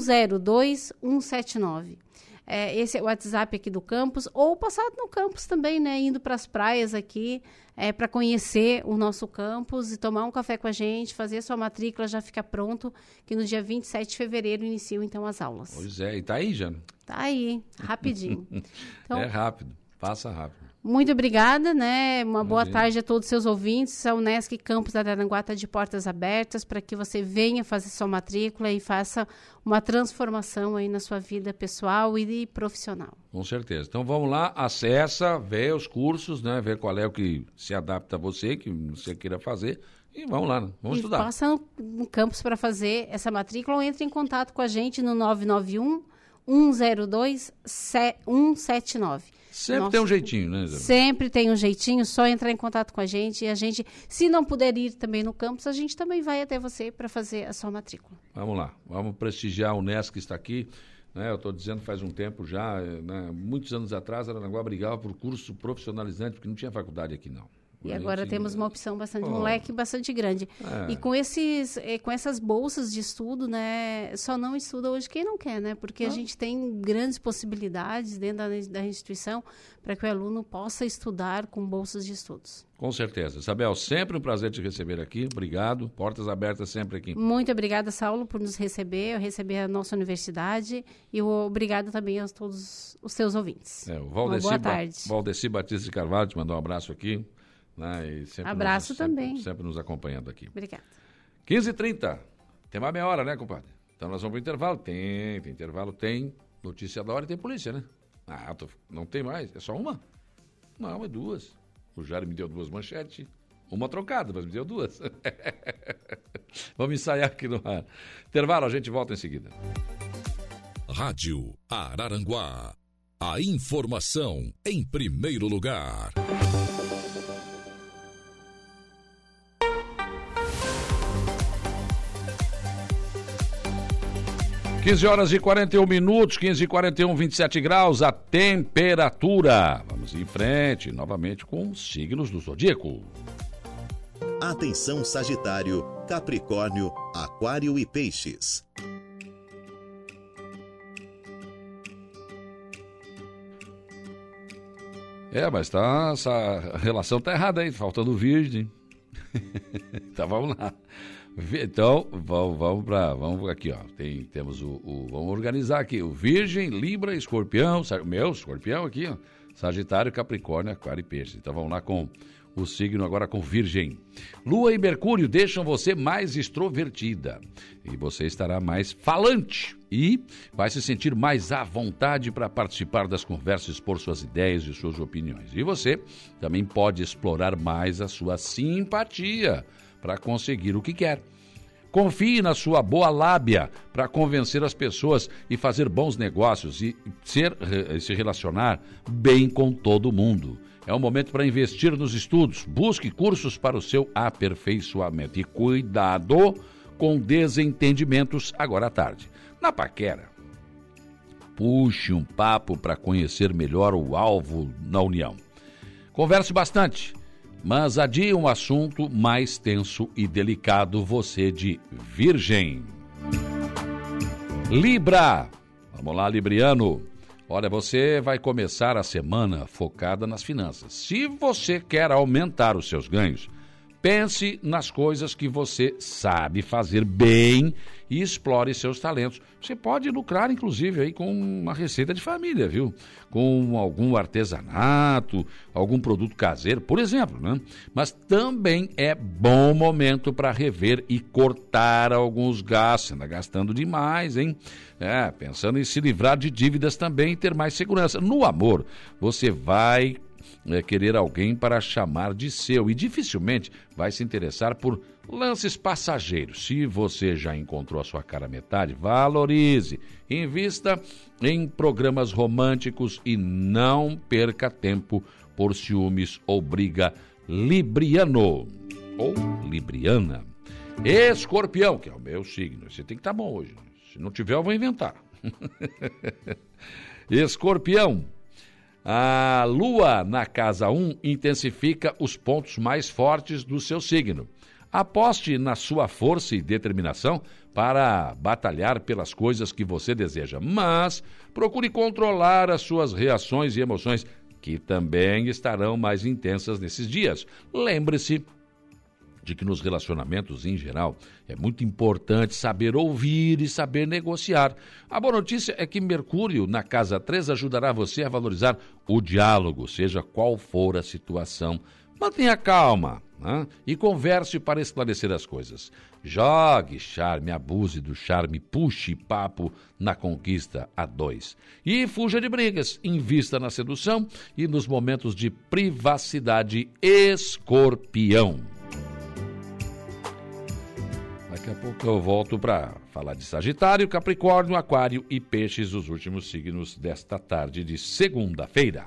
102 179. É, esse é o WhatsApp aqui do campus, ou passado no campus também, né? Indo para as praias aqui, é, para conhecer o nosso campus e tomar um café com a gente, fazer a sua matrícula, já fica pronto, que no dia 27 de fevereiro iniciam então as aulas. Pois é, e tá aí, Jana? Tá aí, rapidinho. (laughs) Então, é rápido, passa rápido. Muito obrigada, né? Uma boa tarde a todos os seus ouvintes. A Unesc Campus Araranguá está de portas abertas para que você venha fazer sua matrícula e faça uma transformação aí na sua vida pessoal e profissional. Com certeza. Então vamos lá, acessa, vê os cursos, né? Vê qual é o que se adapta a você, que você queira fazer. E vamos lá, né? vamos e estudar. Passa no, no campus para fazer essa matrícula ou entre em contato com a gente no 991 102 179. Sempre tem um jeitinho, né, Isabel? Sempre tem um jeitinho, só entrar em contato com a gente e a gente, se não puder ir também no campus, a gente também vai até você para fazer a sua matrícula. Vamos lá, vamos prestigiar o Unesc que está aqui. Né, eu estou dizendo faz um tempo já, né, muitos anos atrás, Aranaguá brigava por curso profissionalizante, porque não tinha faculdade aqui não. E agora Gente, temos uma opção bastante, um Oh. leque bastante grande. É. E com esses, eh, com essas bolsas de estudo, né, só não estuda hoje quem não quer, né? Porque a gente tem grandes possibilidades dentro da, da instituição para que o aluno possa estudar com bolsas de estudos. Com certeza. Isabel, sempre um prazer te receber aqui. Obrigado. Portas abertas sempre aqui. Muito obrigada, Saulo, por nos receber, eu receber a nossa universidade e obrigado também a todos os seus ouvintes. É, o Valdeci, boa Ba- tarde. Valdeci Batista de Carvalho te mandou um abraço aqui. Né, e sempre Abraço nos, sempre- também. Sempre, nos acompanhando aqui. Obrigada. 15h30. Tem mais meia hora, né, compadre? Então nós vamos pro intervalo. Tem, tem intervalo, tem notícia da hora e tem polícia, né? Ah, tô- não tem mais. É só uma? Não, é duas. O Jair me deu duas manchetes. Uma trocada, mas me deu duas. (laughs) vamos ensaiar aqui no ar. Intervalo, a gente volta em seguida. Rádio Araranguá. A informação em primeiro lugar. 15 horas e 41 minutos, 15 e 41, 27 graus, a temperatura. Vamos em frente, novamente com os signos do zodíaco. Atenção Sagitário, Capricórnio, Aquário e Peixes. É, mas tá, essa relação tá errada aí, faltando virgem. (laughs) então vamos lá. Então, vamos, vamos para, vamos aqui, ó. Tem, temos o, o- vamos organizar aqui, o Virgem, Libra, Escorpião, meu Escorpião aqui, ó. Sagitário, Capricórnio, Aquário e Peixe. Então vamos lá com o signo agora com Virgem. Lua e Mercúrio deixam você mais extrovertida e você estará mais falante e vai se sentir mais à vontade para participar das conversas, expor suas ideias e suas opiniões. E você também pode explorar mais a sua simpatia para conseguir o que quer. Confie na sua boa lábia para convencer as pessoas e fazer bons negócios e ser, se relacionar bem com todo mundo. É o momento para investir nos estudos. Busque cursos para o seu aperfeiçoamento. E cuidado com desentendimentos agora à tarde. Na paquera, puxe um papo para conhecer melhor o alvo na união. Converse bastante, mas adie um assunto mais tenso e delicado, você de Virgem. Libra. Vamos lá, Libriano. Olha, você vai começar a semana focada nas finanças. Se você quer aumentar os seus ganhos, pense nas coisas que você sabe fazer bem e explore seus talentos. Você pode lucrar, inclusive, aí com uma receita de família, viu? Com algum artesanato, algum produto caseiro, por exemplo, né? Mas também é bom momento para rever e cortar alguns gastos. Anda gastando demais, hein? É, pensando em se livrar de dívidas também e ter mais segurança. No amor, você vai é, querer alguém para chamar de seu e dificilmente vai se interessar por lances passageiros. Se você já encontrou a sua cara metade, valorize, invista em programas românticos e não perca tempo por ciúmes ou briga libriano ou libriana. Escorpião, que é o meu signo. Você tem que estar bom hoje. Se não tiver, eu vou inventar. (laughs) Escorpião. A lua na casa 1 intensifica os pontos mais fortes do seu signo. Aposte na sua força e determinação para batalhar pelas coisas que você deseja, mas procure controlar as suas reações e emoções, que também estarão mais intensas nesses dias. Lembre-se de que nos relacionamentos em geral é muito importante saber ouvir e saber negociar. A boa notícia é que Mercúrio na casa 3 ajudará você a valorizar o diálogo, seja qual for a situação. Mantenha calma né? e converse para esclarecer as coisas. Jogue charme, abuse do charme, puxe papo na conquista a dois. E fuja de brigas, invista na sedução e nos momentos de privacidade escorpião. Daqui a pouco eu volto para falar de Sagitário, Capricórnio, Aquário e Peixes, os últimos signos desta tarde de segunda-feira.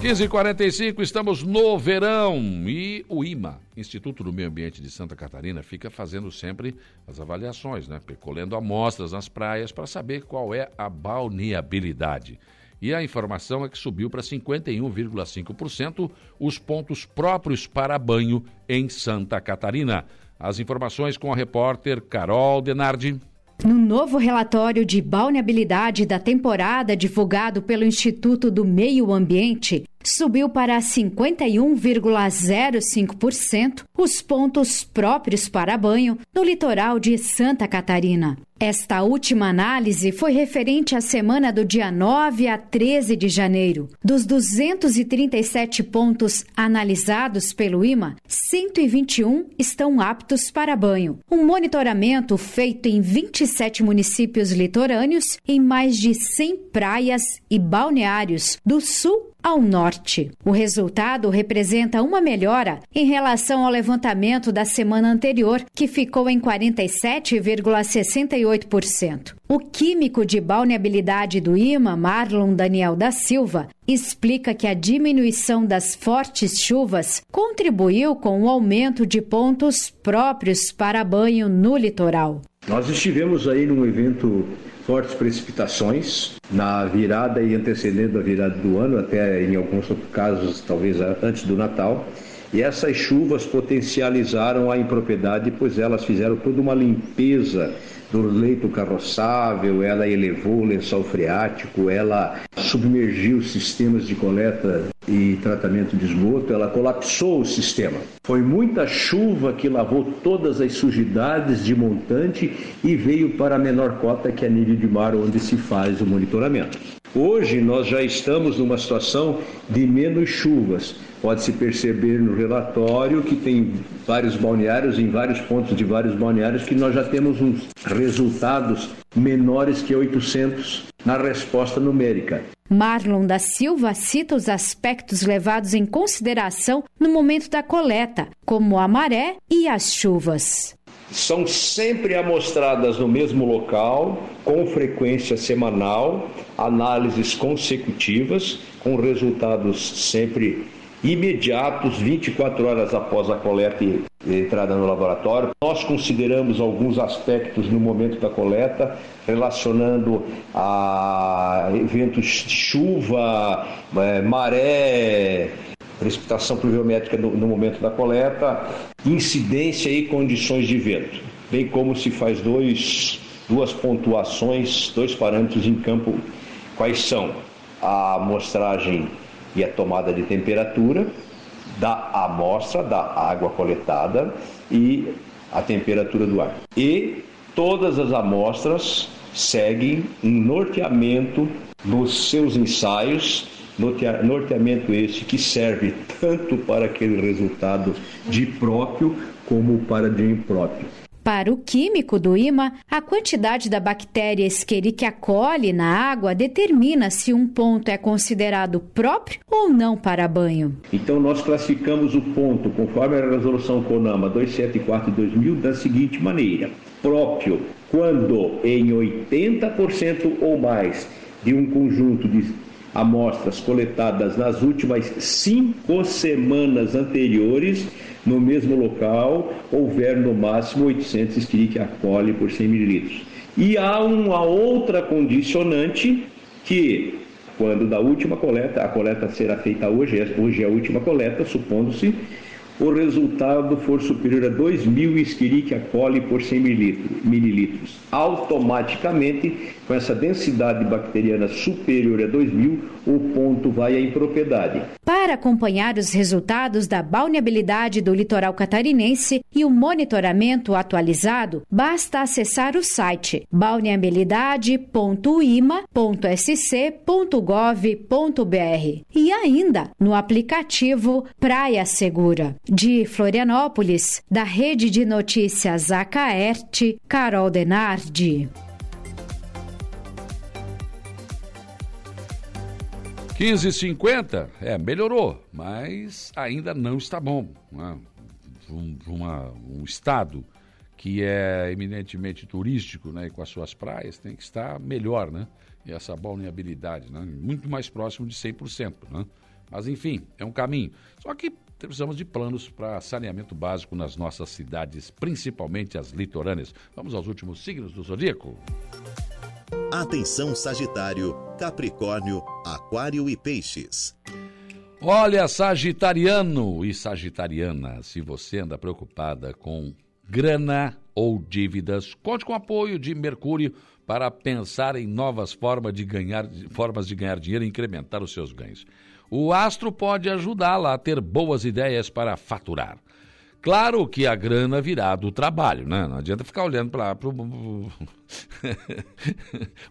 15h45, estamos no verão e o IMA, Instituto do Meio Ambiente de Santa Catarina, fica fazendo sempre as avaliações, né? Percolhendo amostras nas praias para saber qual é a balneabilidade. E a informação é que subiu para 51,5% os pontos próprios para banho em Santa Catarina. As informações com a repórter Carol Denardi. No novo relatório de balneabilidade da temporada divulgado pelo Instituto do Meio Ambiente, subiu para 51,05% os pontos próprios para banho no litoral de Santa Catarina. Esta última análise foi referente à semana do dia 9 a 13 de janeiro. Dos 237 pontos analisados pelo IMA, 121 estão aptos para banho. Um monitoramento feito em 27 municípios litorâneos em mais de 100 praias e balneários do sul ao norte. O resultado representa uma melhora em relação ao levantamento da semana anterior, que ficou em 47,68%. O químico de balneabilidade do IMA, Marlon Daniel da Silva, explica que a diminuição das fortes chuvas contribuiu com o aumento de pontos próprios para banho no litoral. Nós estivemos aí num evento fortes precipitações na virada e antecedendo a virada do ano, até em alguns casos, talvez antes do Natal. E essas chuvas potencializaram a impropriedade, pois elas fizeram toda uma limpeza do leito carroçável, ela elevou o lençol freático, ela submergiu sistemas de coleta e tratamento de esgoto, ela colapsou o sistema. Foi muita chuva que lavou todas as sujidades de montante e veio para a menor cota que é a nível de mar, onde se faz o monitoramento. Hoje nós já estamos numa situação de menos chuvas. Pode-se perceber no relatório que tem vários balneários, em vários pontos de vários balneários, que nós já temos uns resultados menores que 800 na resposta numérica. Marlon da Silva cita os aspectos levados em consideração no momento da coleta, como a maré e as chuvas são sempre amostradas no mesmo local, com frequência semanal, análises consecutivas, com resultados sempre imediatos, 24 horas após a coleta e entrada no laboratório. Nós consideramos alguns aspectos no momento da coleta, relacionando a eventos de chuva, é, maré, precipitação pluviométrica no, no momento da coleta, incidência e condições de vento, bem como se faz dois, duas pontuações, dois parâmetros em campo, quais são a amostragem e a tomada de temperatura da amostra da água coletada e a temperatura do ar. E todas as amostras seguem um norteamento nos seus ensaios norteamento esse que serve tanto para aquele resultado de próprio como para de impróprio. Para o químico do IMA, a quantidade da bactéria Escherichia coli na água determina se um ponto é considerado próprio ou não para banho. Então nós classificamos o ponto, conforme a resolução CONAMA 274/2000, da seguinte maneira: próprio quando em 80% ou mais de um conjunto de amostras coletadas nas últimas cinco semanas anteriores no mesmo local houver no máximo 800 Escherichia coli por 100 mililitros. E há uma outra condicionante que, quando da última coleta, a coleta será feita hoje, hoje é a última coleta, supondo-se, o resultado for superior a 2.000 Escherichia coli por 100 mililitros. Automaticamente, com essa densidade bacteriana superior a 2.000, o ponto vai à impropriedade. Para acompanhar os resultados da balneabilidade do litoral catarinense e o monitoramento atualizado, basta acessar o site balneabilidade.ima.sc.gov.br e ainda no aplicativo Praia Segura. De Florianópolis, da Rede de Notícias Acaerte, Carol Denardi. 15,50, é, melhorou, mas ainda não está bom. Né? Um, uma, um estado que é eminentemente turístico, né, e com as suas praias, tem que estar melhor, né? E essa balneabilidade, né? Muito mais próximo de 100%, né? Mas enfim, é um caminho. Só que precisamos de planos para saneamento básico nas nossas cidades, principalmente as litorâneas. Vamos aos últimos signos do zodíaco. Atenção Sagitário, Capricórnio, Aquário e Peixes. Olha, Sagitariano e Sagitariana, se você anda preocupada com grana ou dívidas, conte com o apoio de Mercúrio para pensar em novas formas de ganhar, formas de ganhar dinheiro e incrementar os seus ganhos. O astro pode ajudá-la a ter boas ideias para faturar. Claro que a grana virá do trabalho, né? Não adianta ficar olhando para pro... (laughs)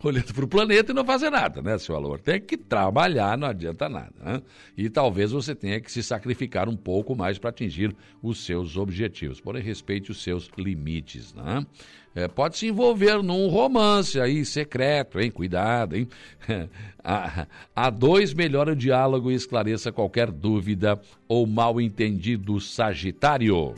olhando para o planeta e não fazer nada, né, seu valor? Tem que trabalhar, não adianta nada. Né? E talvez você tenha que se sacrificar um pouco mais para atingir os seus objetivos. Porém, respeite os seus limites, né? É, pode se envolver num romance aí secreto, hein? Cuidado, hein? (laughs) a, a dois, melhore o diálogo e esclareça qualquer dúvida ou mal entendido Sagitário.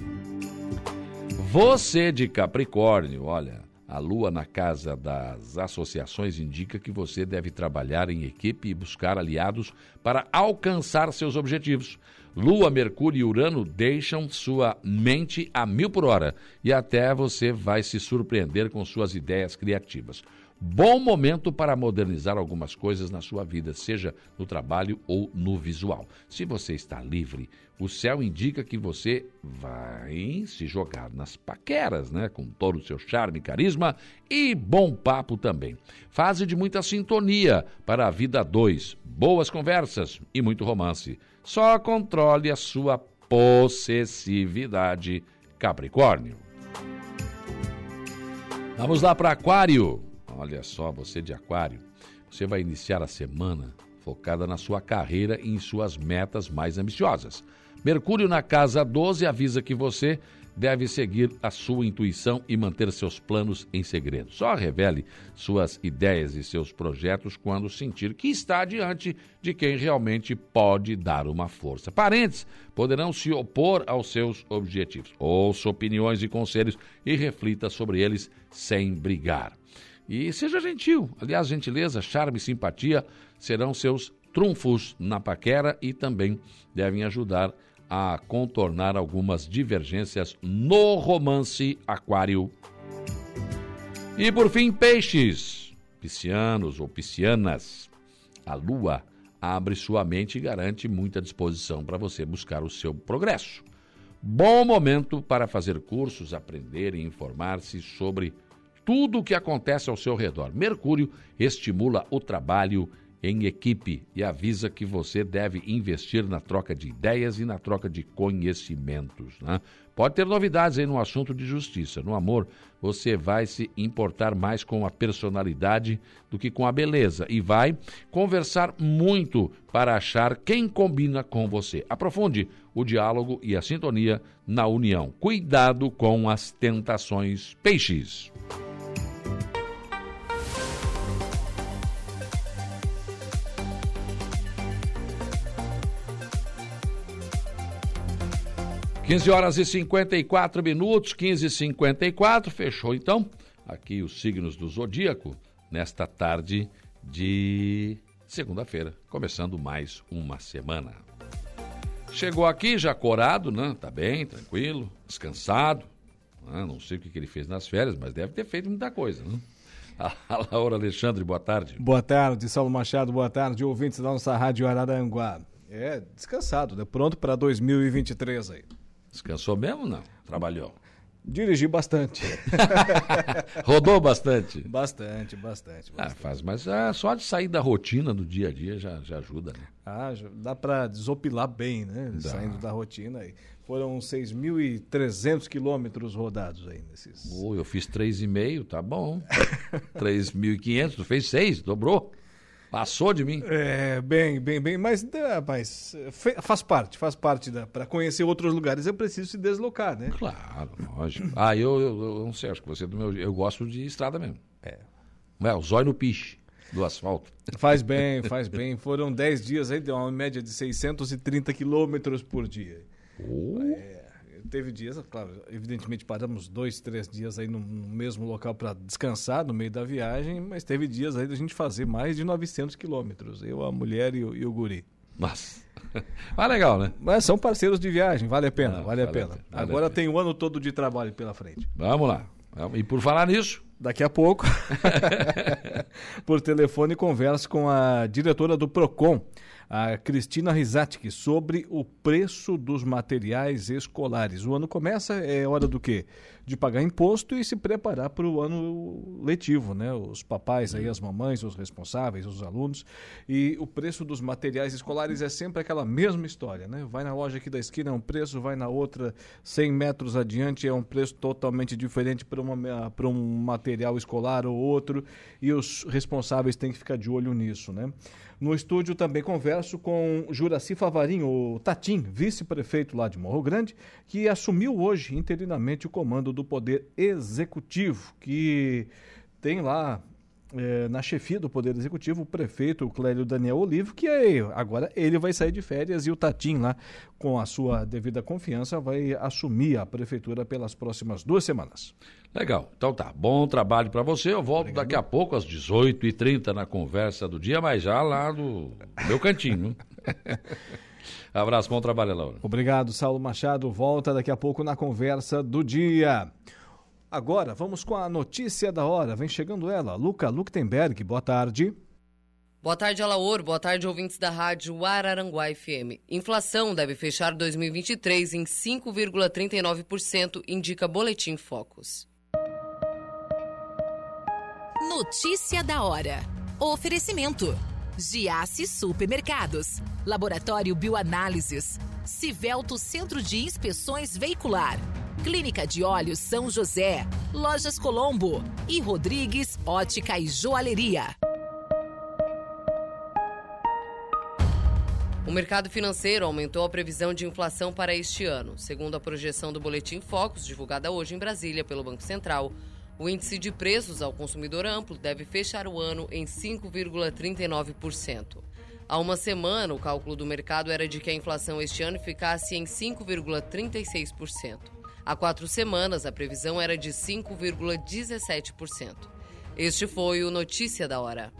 Você de Capricórnio, olha, a lua na casa das associações indica que você deve trabalhar em equipe e buscar aliados para alcançar seus objetivos. Lua, Mercúrio e Urano deixam sua mente a mil por hora e até você vai se surpreender com suas ideias criativas. Bom momento para modernizar algumas coisas na sua vida, seja no trabalho ou no visual. Se você está livre, o céu indica que você vai se jogar nas paqueras, né? Com todo o seu charme, carisma e bom papo também. Fase de muita sintonia para a vida dois, boas conversas e muito romance. Só controle a sua possessividade, Capricórnio. Vamos lá para Aquário. Olha só, você de Aquário. Você vai iniciar a semana focada na sua carreira e em suas metas mais ambiciosas. Mercúrio na casa 12 avisa que você deve seguir a sua intuição e manter seus planos em segredo. Só revele suas ideias e seus projetos quando sentir que está diante de quem realmente pode dar uma força. Parentes poderão se opor aos seus objetivos. Ouça opiniões e conselhos e reflita sobre eles sem brigar. E seja gentil. Aliás, gentileza, charme e simpatia serão seus trunfos na paquera e também devem ajudar a contornar algumas divergências no romance aquário. E por fim, peixes, piscianos ou piscianas. A lua abre sua mente e garante muita disposição para você buscar o seu progresso. Bom momento para fazer cursos, aprender e informar-se sobre tudo o que acontece ao seu redor. Mercúrio estimula o trabalho em equipe e avisa que você deve investir na troca de ideias e na troca de conhecimentos. Né? Pode ter novidades aí no assunto de justiça. No amor, você vai se importar mais com a personalidade do que com a beleza e vai conversar muito para achar quem combina com você. Aprofunde o diálogo e a sintonia na união. Cuidado com as tentações. Peixes. 15 horas e 54 minutos, 15 e 54 fechou então aqui os signos do zodíaco nesta tarde de segunda-feira, começando mais uma semana. Chegou aqui já corado, né? Tá bem, tranquilo, descansado. Né? Não sei o que, que ele fez nas férias, mas deve ter feito muita coisa, né? (laughs) A Laura Alexandre, boa tarde. Boa tarde, Saulo Machado, boa tarde, ouvintes da nossa Rádio Araranguá. É, descansado, né? Pronto para 2023 aí. Descansou mesmo não? Trabalhou? Dirigi bastante. (laughs) Rodou bastante? Bastante, bastante. bastante. Ah, faz, mas é, só de sair da rotina do dia a dia já, já ajuda, né? Ah, dá para desopilar bem, né? Dá. Saindo da rotina aí. Foram 6.300 quilômetros rodados aí nesses. Oh, eu fiz 3,5, tá bom. (laughs) 3.500, tu fez 6, dobrou. Passou de mim? É, bem, bem, bem, mas, mas faz parte, faz parte da. Para conhecer outros lugares, eu preciso se deslocar, né? Claro, lógico. ah, eu, eu, eu, não sei, acho que você é do meu. Eu gosto de estrada mesmo. É. É, o zóio no piche do asfalto. Faz bem, (laughs) faz bem. Foram 10 dias aí, deu uma média de 630 quilômetros por dia. Oh. É teve dias, claro, evidentemente paramos dois, três dias aí no, no mesmo local para descansar no meio da viagem, mas teve dias aí da gente fazer mais de 900 quilômetros, eu, a mulher e o, e o guri. Nossa. (laughs) Mas legal, né? Mas são parceiros de viagem, vale a pena, Ah, vale a a pena. vale a Agora pena. tem um ano todo de trabalho pela frente. Vamos lá. E por falar nisso, Daqui a pouco, (laughs) por telefone, converso com a diretora do PROCON, a Cristina Rizatic, sobre o preço dos materiais escolares. O ano começa, é hora do quê? De pagar imposto e se preparar para o ano letivo, né? Os papais aí, as mamães, os responsáveis, os alunos. E o preço dos materiais escolares é sempre aquela mesma história, né? Vai na loja aqui da esquina é um preço, vai na outra 100 metros adiante é um preço totalmente diferente para um material escolar ou outro. E os responsáveis têm que ficar de olho nisso, né? No estúdio também converso com Juraci Favarinho, o Tatim, vice-prefeito lá de Morro Grande, que assumiu hoje interinamente o comando do Poder Executivo, que tem lá eh, na chefia do Poder Executivo o prefeito Clélio Daniel Olivo, que é, agora ele vai sair de férias e o Tatim lá, com a sua devida confiança, vai assumir a prefeitura pelas próximas duas semanas. legal. Então tá, bom trabalho para você. Eu volto daqui a pouco, às 18h30, na conversa do dia, mas já lá do meu cantinho. (laughs) Abraço, bom trabalho, Laura. Obrigado, Saulo Machado. Volta daqui a pouco na conversa do dia. Agora, vamos com a notícia da hora. Vem chegando ela, Luca Luktenberg. Boa tarde. Boa tarde, Alaor. Boa tarde, ouvintes da rádio Araranguá FM. Inflação deve fechar 2023 em 5,39%, indica Boletim Focus. Notícia da hora. Oferecimento. Giasse Supermercados. Laboratório Bioanálises. Civelto Centro de Inspeções Veicular. Clínica de Olhos São José. Lojas Colombo. E Rodrigues Ótica e Joalheria. O mercado financeiro aumentou a previsão de inflação para este ano. Segundo a projeção do Boletim Focus, divulgada hoje em Brasília pelo Banco Central, o índice de preços ao consumidor amplo deve fechar o ano em 5,39%. Há uma semana, o cálculo do mercado era de que a inflação este ano ficasse em 5,36%. Há quatro semanas, a previsão era de 5,17%. Este foi o Notícia da Hora.